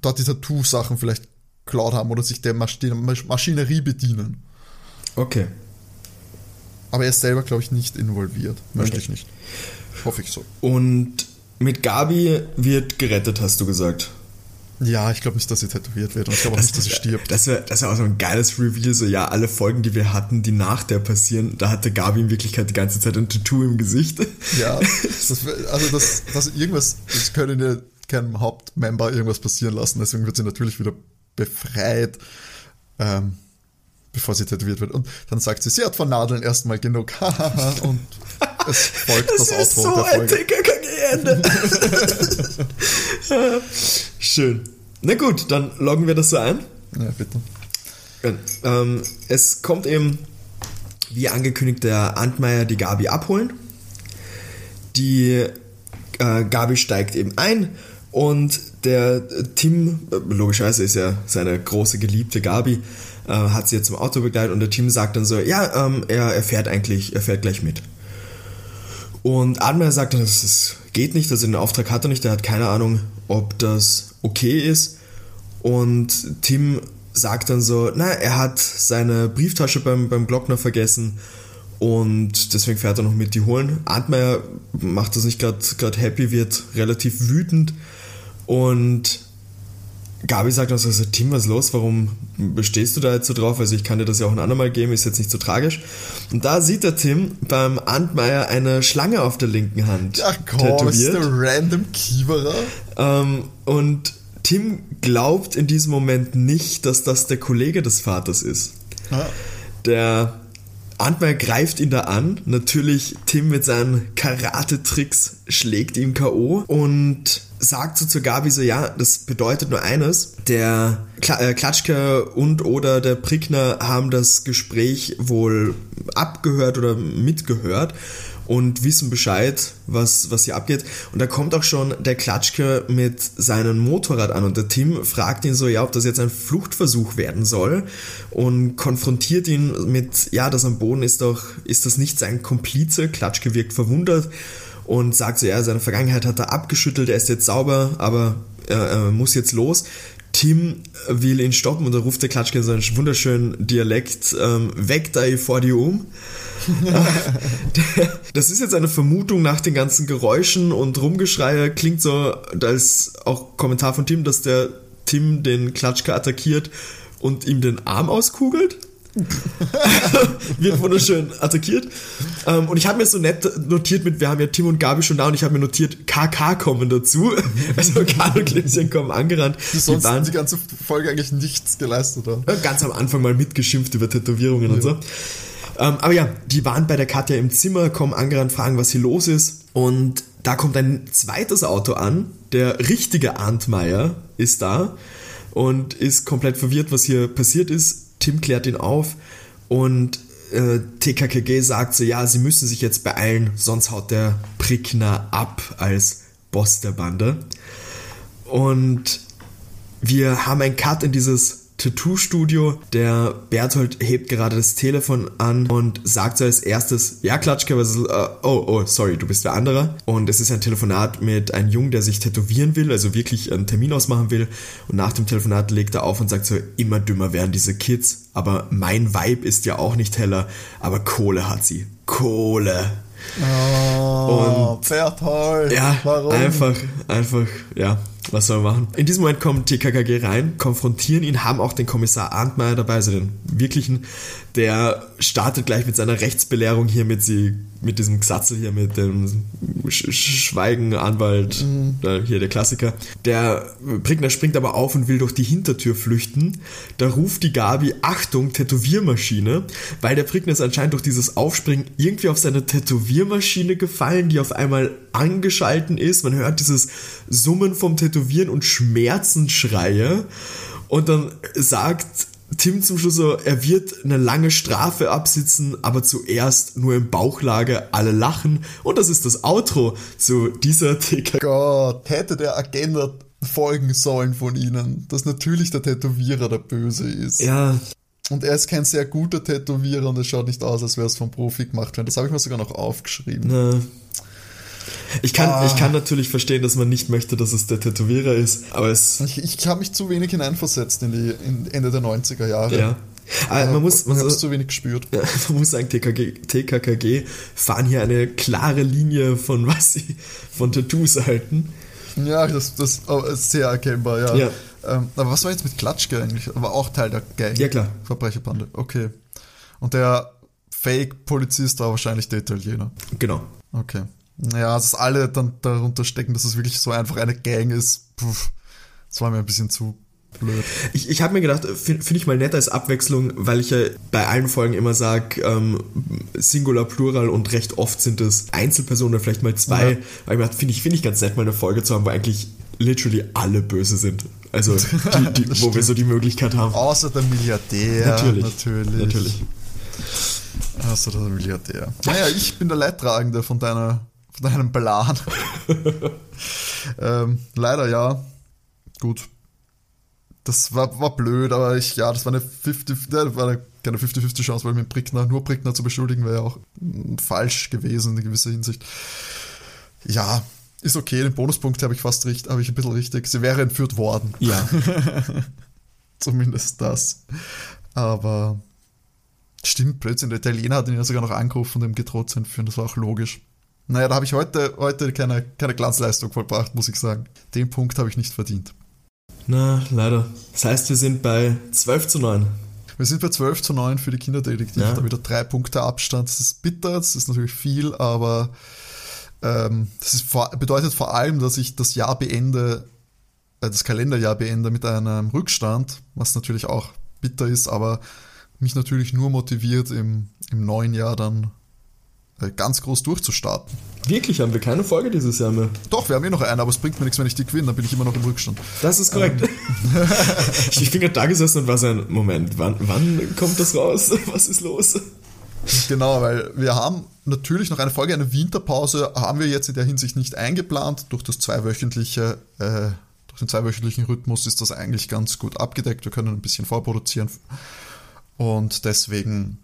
dort die Tattoo-Sachen vielleicht klaut haben oder sich der Maschinerie bedienen. Okay. Aber er ist selber, glaube ich, nicht involviert. Möchte okay. ich nicht. Hoffe ich so. Und mit Gabi wird gerettet, hast du gesagt. Ja, ich glaube nicht, dass sie tätowiert wird und ich glaube auch nicht, dass sie stirbt. Das wäre das wär auch so ein geiles Reveal, so ja, alle Folgen, die wir hatten, die nach der passieren, da hatte Gabi in Wirklichkeit die ganze Zeit ein Tattoo im Gesicht. Ja, das, also das, das irgendwas, das können ja keinem Hauptmember irgendwas passieren lassen, deswegen wird sie natürlich wieder befreit, ähm, bevor sie tätowiert wird. Und dann sagt sie, sie hat von Nadeln erstmal genug, und es folgt das, das Outro so der Folge. Ein Ende. Schön. Na gut, dann loggen wir das so ein. Ja, bitte. Ähm, es kommt eben, wie angekündigt, der Antmeier die Gabi abholen. Die äh, Gabi steigt eben ein und der Tim, logischerweise ist ja seine große geliebte Gabi, äh, hat sie jetzt zum Auto begleitet und der Tim sagt dann so, ja, ähm, er, er fährt eigentlich, er fährt gleich mit. Und Admir sagt dann, das ist geht nicht, also den Auftrag hat er nicht, er hat keine Ahnung, ob das okay ist. Und Tim sagt dann so, na, er hat seine Brieftasche beim, beim Glockner vergessen und deswegen fährt er noch mit die holen. Antmeier macht das nicht gerade happy, wird relativ wütend und Gabi sagt uns also, Tim, was ist los? Warum bestehst du da jetzt so drauf? Also ich kann dir das ja auch ein andermal geben, ist jetzt nicht so tragisch. Und da sieht der Tim beim Antmeier eine Schlange auf der linken Hand Ach komm, ist der random Kiewerer? Ähm, und Tim glaubt in diesem Moment nicht, dass das der Kollege des Vaters ist. Ah. Der Antmeier greift ihn da an. Natürlich, Tim mit seinen Karate-Tricks schlägt ihm K.O. Und sagt so zu Gabi so, ja, das bedeutet nur eines, der äh, Klatschke und oder der Prickner haben das Gespräch wohl abgehört oder mitgehört und wissen Bescheid, was, was hier abgeht. Und da kommt auch schon der Klatschke mit seinem Motorrad an und der Tim fragt ihn so, ja, ob das jetzt ein Fluchtversuch werden soll und konfrontiert ihn mit, ja, das am Boden ist doch, ist das nicht sein Komplize? Klatschke wirkt verwundert und sagt so, ja, seine Vergangenheit hat er abgeschüttelt, er ist jetzt sauber, aber er, er muss jetzt los. Tim will ihn stoppen und da ruft der Klatschke in seinem wunderschönen Dialekt, ähm, weg da vor dir um. das ist jetzt eine Vermutung nach den ganzen Geräuschen und Rumgeschreie. Klingt so als auch Kommentar von Tim, dass der Tim den Klatschke attackiert und ihm den Arm auskugelt. wird wunderschön attackiert. Ähm, und ich habe mir so nett notiert mit, wir haben ja Tim und Gabi schon da und ich habe mir notiert, KK kommen dazu. Also Karl und Klimschen kommen angerannt. Die sonst die, waren, die ganze Folge eigentlich nichts geleistet haben. Ganz am Anfang mal mitgeschimpft über Tätowierungen ja. und so. Ähm, aber ja, die waren bei der Katja im Zimmer, kommen angerannt, fragen, was hier los ist. Und da kommt ein zweites Auto an. Der richtige Arndmeier ist da und ist komplett verwirrt, was hier passiert ist. Tim klärt ihn auf und äh, TKKG sagt so, ja, sie müssen sich jetzt beeilen, sonst haut der Prickner ab als Boss der Bande. Und wir haben einen Cut in dieses Tattoo-Studio. Der Berthold hebt gerade das Telefon an und sagt so als erstes, ja Klatschke, was ist, uh, oh, oh, sorry, du bist der andere. Und es ist ein Telefonat mit einem Jungen, der sich tätowieren will, also wirklich einen Termin ausmachen will. Und nach dem Telefonat legt er auf und sagt so, immer dümmer werden diese Kids. Aber mein Vibe ist ja auch nicht heller, aber Kohle hat sie. Kohle. Oh, und Berthold. Ja, Warum? einfach, einfach, ja was soll man machen? In diesem Moment kommen TKKG rein, konfrontieren ihn, haben auch den Kommissar Arndmeier dabei, also den wirklichen. Der startet gleich mit seiner Rechtsbelehrung hier mit, sie, mit diesem Gesatzel hier, mit dem Sch Schweigen, Anwalt, mhm. hier der Klassiker. Der Prickner springt aber auf und will durch die Hintertür flüchten. Da ruft die Gabi, Achtung, Tätowiermaschine, weil der Prickner ist anscheinend durch dieses Aufspringen irgendwie auf seine Tätowiermaschine gefallen, die auf einmal angeschalten ist. Man hört dieses Summen vom Tätowieren und Schmerzensschreie. Und dann sagt Tim zum Schluss so, er wird eine lange Strafe absitzen, aber zuerst nur im Bauchlage alle lachen. Und das ist das Outro zu dieser TK. Gott, hätte der Agenda folgen sollen von ihnen, dass natürlich der Tätowierer der Böse ist. Ja. Und er ist kein sehr guter Tätowierer und es schaut nicht aus, als wäre es vom Profi gemacht worden. Das habe ich mir sogar noch aufgeschrieben. Na, ich kann, ah. ich kann natürlich verstehen, dass man nicht möchte, dass es der Tätowierer ist, aber es. Ich, ich habe mich zu wenig hineinversetzt in die in Ende der 90er Jahre. Ja. Aber man muss, man hat zu wenig gespürt. Ja, man muss sagen, TKG, TKKG fahren hier eine klare Linie von was sie von Tattoos halten. Ja, das, das ist sehr erkennbar, ja. ja. Ähm, aber was war jetzt mit Klatschke eigentlich? Aber auch Teil der Gang. Ja, klar. Verbrecherbande. Okay. Und der Fake-Polizist war wahrscheinlich der Italiener. Genau. Okay. Naja, dass alle dann darunter stecken, dass es wirklich so einfach eine Gang ist, puh, das war mir ein bisschen zu blöd. Ich, ich habe mir gedacht, finde find ich mal nett als Abwechslung, weil ich ja bei allen Folgen immer sage, ähm, Singular, Plural und recht oft sind es Einzelpersonen, vielleicht mal zwei. Ja. Weil ich finde ich, find ich ganz nett, mal eine Folge zu haben, wo eigentlich literally alle böse sind. Also, die, die, wo wir so die Möglichkeit haben. Außer der Milliardär. Natürlich. Natürlich. natürlich. Außer der Milliardär. Naja, ich bin der Leidtragende von deiner von einem Plan. ähm, leider ja. Gut. Das war, war blöd, aber ich, ja, das war eine 50, das war eine, keine 50-50 Chance, weil mit Brickner, nur Brickner zu beschuldigen, wäre ja auch falsch gewesen in gewisser Hinsicht. Ja, ist okay, den Bonuspunkt habe ich fast richtig, habe ich ein bisschen richtig. Sie wäre entführt worden. Ja. Zumindest das. Aber stimmt, plötzlich der Italiener hat ihn ja sogar noch angerufen und ihm gedroht zu entführen. Das war auch logisch. Naja, da habe ich heute, heute keine, keine Glanzleistung vollbracht, muss ich sagen. Den Punkt habe ich nicht verdient. Na, leider. Das heißt, wir sind bei 12 zu 9. Wir sind bei 12 zu 9 für die Kinderdetektiv. Ja. Da wieder drei Punkte Abstand. Das ist bitter, das ist natürlich viel, aber ähm, das ist bedeutet vor allem, dass ich das Jahr beende, äh, das Kalenderjahr beende mit einem Rückstand, was natürlich auch bitter ist, aber mich natürlich nur motiviert, im, im neuen Jahr dann ganz groß durchzustarten. Wirklich, haben wir keine Folge dieses Jahr mehr? Doch, wir haben eh noch eine, aber es bringt mir nichts, wenn ich die gewinne, dann bin ich immer noch im Rückstand. Das ist korrekt. Ähm. ich bin gerade da gesessen und war so ein Moment, wann, wann kommt das raus? Was ist los? Genau, weil wir haben natürlich noch eine Folge, eine Winterpause haben wir jetzt in der Hinsicht nicht eingeplant. Durch das zweiwöchentliche, äh, durch den zweiwöchentlichen Rhythmus ist das eigentlich ganz gut abgedeckt. Wir können ein bisschen vorproduzieren und deswegen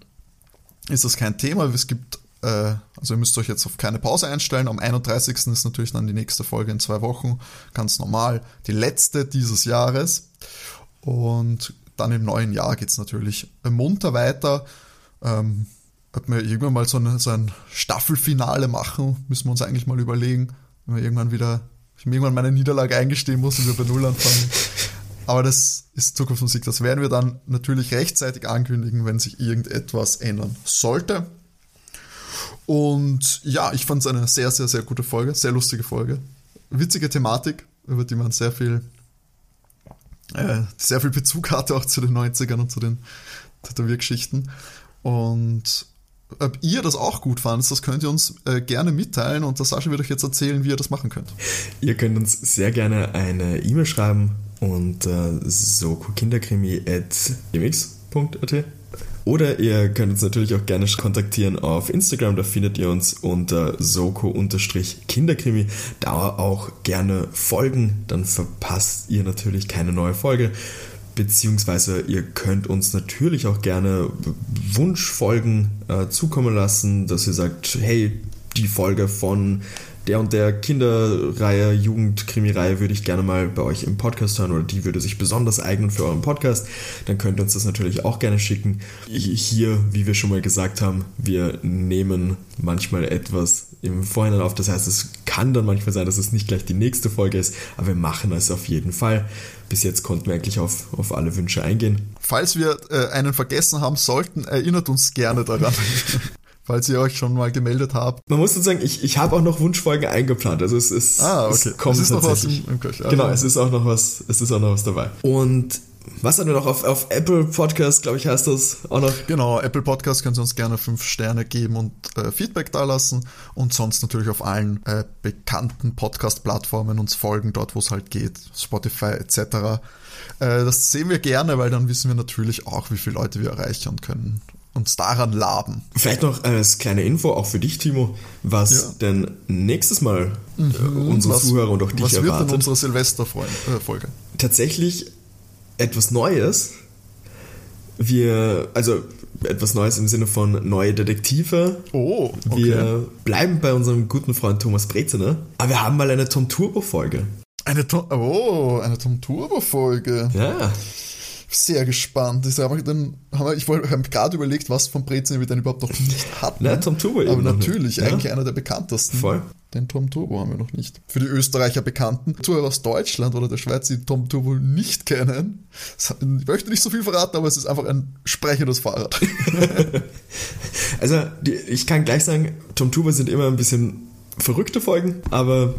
ist das kein Thema. Es gibt, äh, also ihr müsst euch jetzt auf keine Pause einstellen. Am 31. ist natürlich dann die nächste Folge in zwei Wochen, ganz normal. Die letzte dieses Jahres und dann im neuen Jahr geht es natürlich munter weiter. Ähm, ob wir irgendwann mal so, eine, so ein Staffelfinale machen, müssen wir uns eigentlich mal überlegen. Wenn wir irgendwann wieder, ich mir irgendwann meine Niederlage eingestehen muss und wir bei Null anfangen. Aber das ist Zukunftsmusik. Das werden wir dann natürlich rechtzeitig ankündigen, wenn sich irgendetwas ändern sollte. Und ja, ich fand es eine sehr, sehr, sehr gute Folge, sehr lustige Folge. Witzige Thematik, über die man sehr viel, äh, sehr viel Bezug hatte, auch zu den 90ern und zu den Tätowiergeschichten. Und ob ihr das auch gut fandet, das könnt ihr uns äh, gerne mitteilen und der Sascha wird euch jetzt erzählen, wie ihr das machen könnt. Ihr könnt uns sehr gerne eine E-Mail schreiben und äh, sokokinderkrimi.gmx.at oder ihr könnt uns natürlich auch gerne kontaktieren auf Instagram, da findet ihr uns unter soko-kinderkrimi. Da auch gerne folgen, dann verpasst ihr natürlich keine neue Folge beziehungsweise ihr könnt uns natürlich auch gerne Wunschfolgen äh, zukommen lassen, dass ihr sagt, hey, die Folge von der und der Kinderreihe, Jugendkrimireihe würde ich gerne mal bei euch im Podcast hören oder die würde sich besonders eignen für euren Podcast, dann könnt ihr uns das natürlich auch gerne schicken. Hier, wie wir schon mal gesagt haben, wir nehmen manchmal etwas im Vorhinein auf. Das heißt, es kann dann manchmal sein, dass es nicht gleich die nächste Folge ist, aber wir machen es auf jeden Fall. Bis jetzt konnten wir eigentlich auf, auf alle Wünsche eingehen. Falls wir äh, einen vergessen haben sollten, erinnert uns gerne daran. falls ihr euch schon mal gemeldet habt. Man muss sagen, ich, ich habe auch noch Wunschfolgen eingeplant. Also es ist, ah, okay. es kommt es ist noch was im, im Köcher. Genau, es ist auch noch was, es ist auch noch was dabei. Und was haben wir noch auf, auf Apple Podcast, glaube ich, heißt das auch noch? Genau, Apple Podcast können Sie uns gerne fünf Sterne geben und äh, Feedback dalassen und sonst natürlich auf allen äh, bekannten Podcast-Plattformen uns folgen, dort wo es halt geht, Spotify etc. Äh, das sehen wir gerne, weil dann wissen wir natürlich auch, wie viele Leute wir erreichen und können uns daran laben. Vielleicht noch als kleine Info, auch für dich, Timo, was ja. denn nächstes Mal äh, mhm, unsere was, Zuhörer und auch dich was erwartet. Was wird denn unsere Silvesterfolge? Tatsächlich etwas Neues. Wir, also etwas Neues im Sinne von neue Detektive. Oh, okay. Wir bleiben bei unserem guten Freund Thomas Breziner, aber wir haben mal eine Tom Turbo Folge. Eine Tom, oh, eine Tom Turbo Folge. Ja sehr gespannt. Ich habe dann haben wir, ich habe gerade überlegt, was von Brezen wir denn überhaupt noch nicht hatten. Na, Tom Turbo Aber natürlich, eigentlich ja. einer der bekanntesten. Voll. Den Tom Turbo haben wir noch nicht. Für die Österreicher bekannten Zuhörer aus Deutschland oder der Schweiz, die Tom Turbo nicht kennen, ich möchte nicht so viel verraten, aber es ist einfach ein sprechendes Fahrrad. also, die, ich kann gleich sagen, Tom Turbo sind immer ein bisschen verrückte Folgen, aber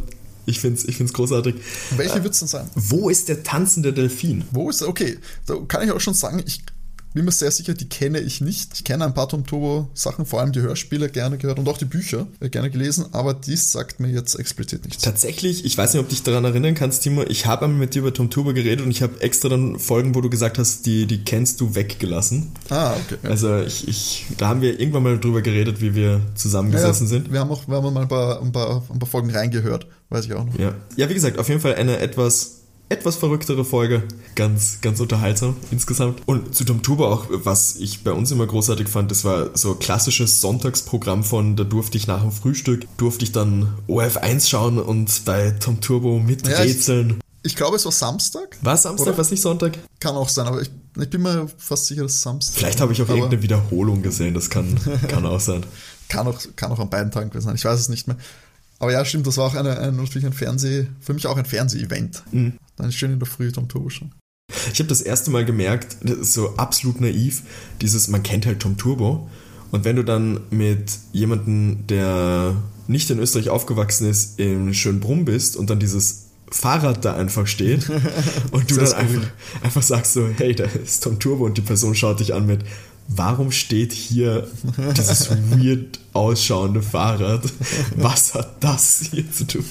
ich finde es ich find's großartig. Welche wird es denn sein? Wo ist der tanzende Delfin? Wo ist er? Okay, da kann ich auch schon sagen, ich bin mir sehr sicher, die kenne ich nicht. Ich kenne ein paar Tom Turbo Sachen, vor allem die Hörspiele gerne gehört und auch die Bücher äh, gerne gelesen, aber dies sagt mir jetzt explizit nichts. Tatsächlich, ich weiß nicht, ob du dich daran erinnern kannst, Timo, ich habe einmal mit dir über Tom Turbo geredet und ich habe extra dann Folgen, wo du gesagt hast, die, die kennst du weggelassen. Ah, okay. Ja. Also ich, ich, da haben wir irgendwann mal drüber geredet, wie wir zusammengesessen ja. sind. Wir haben auch, wir haben mal ein paar, ein paar, ein paar Folgen reingehört, weiß ich auch noch. Ja. ja, wie gesagt, auf jeden Fall eine etwas etwas verrücktere Folge. Ganz, ganz unterhaltsam insgesamt. Und zu Tom Turbo auch, was ich bei uns immer großartig fand, das war so klassisches Sonntagsprogramm von, da durfte ich nach dem Frühstück, durfte ich dann OF1 schauen und bei Tom Turbo miträtseln. Ja, ich, ich, glaube, es war Samstag. War Samstag, war es nicht Sonntag? Kann auch sein, aber ich, ich bin mir fast sicher, dass es Samstag Vielleicht habe ich auch irgendeine Wiederholung gesehen, das kann, kann auch sein. Kann auch, kann auch an beiden Tagen gewesen sein, ich weiß es nicht mehr. Aber ja, stimmt, das war auch eine, ein, natürlich ein Fernseh, für mich auch ein Fernseh-Event. Mhm. Dann ist schön in der Früh Tom Turbo schon. Ich habe das erste Mal gemerkt, das ist so absolut naiv, dieses, man kennt halt Tom Turbo. Und wenn du dann mit jemandem, der nicht in Österreich aufgewachsen ist, in Schönbrunn bist und dann dieses Fahrrad da einfach steht und du dann einfach, einfach sagst so, hey, da ist Tom Turbo und die Person schaut dich an mit, warum steht hier dieses weird ausschauende Fahrrad? Was hat das hier zu tun?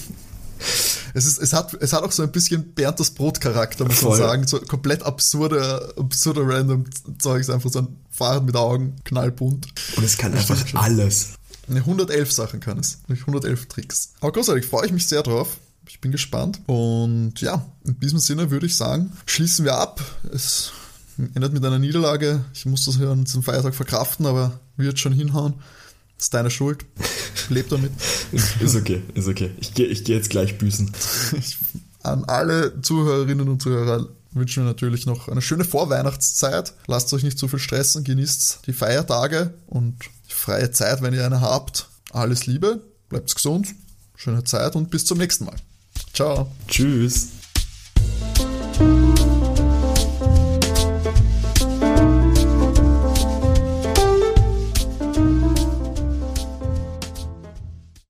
Es, ist, es, hat, es hat auch so ein bisschen Bernd das Brot-Charakter, muss Voll. man sagen. So komplett absurde, absurde random Zeugs. Einfach so ein Fahrrad mit Augen, knallbunt. Und es kann das einfach alles. 111 Sachen kann es. 111 Tricks. Aber großartig, freue ich mich sehr drauf. Ich bin gespannt. Und ja, in diesem Sinne würde ich sagen, schließen wir ab. Es endet mit einer Niederlage. Ich muss das an diesem Feiertag verkraften, aber wird schon hinhauen. Das ist deine Schuld. Leb damit. ist okay, ist okay. Ich gehe ich geh jetzt gleich büßen. an alle Zuhörerinnen und Zuhörer wünschen wir natürlich noch eine schöne Vorweihnachtszeit. Lasst euch nicht zu viel stressen, genießt die Feiertage und die freie Zeit, wenn ihr eine habt. Alles Liebe, bleibt gesund, schöne Zeit und bis zum nächsten Mal. Ciao. Tschüss.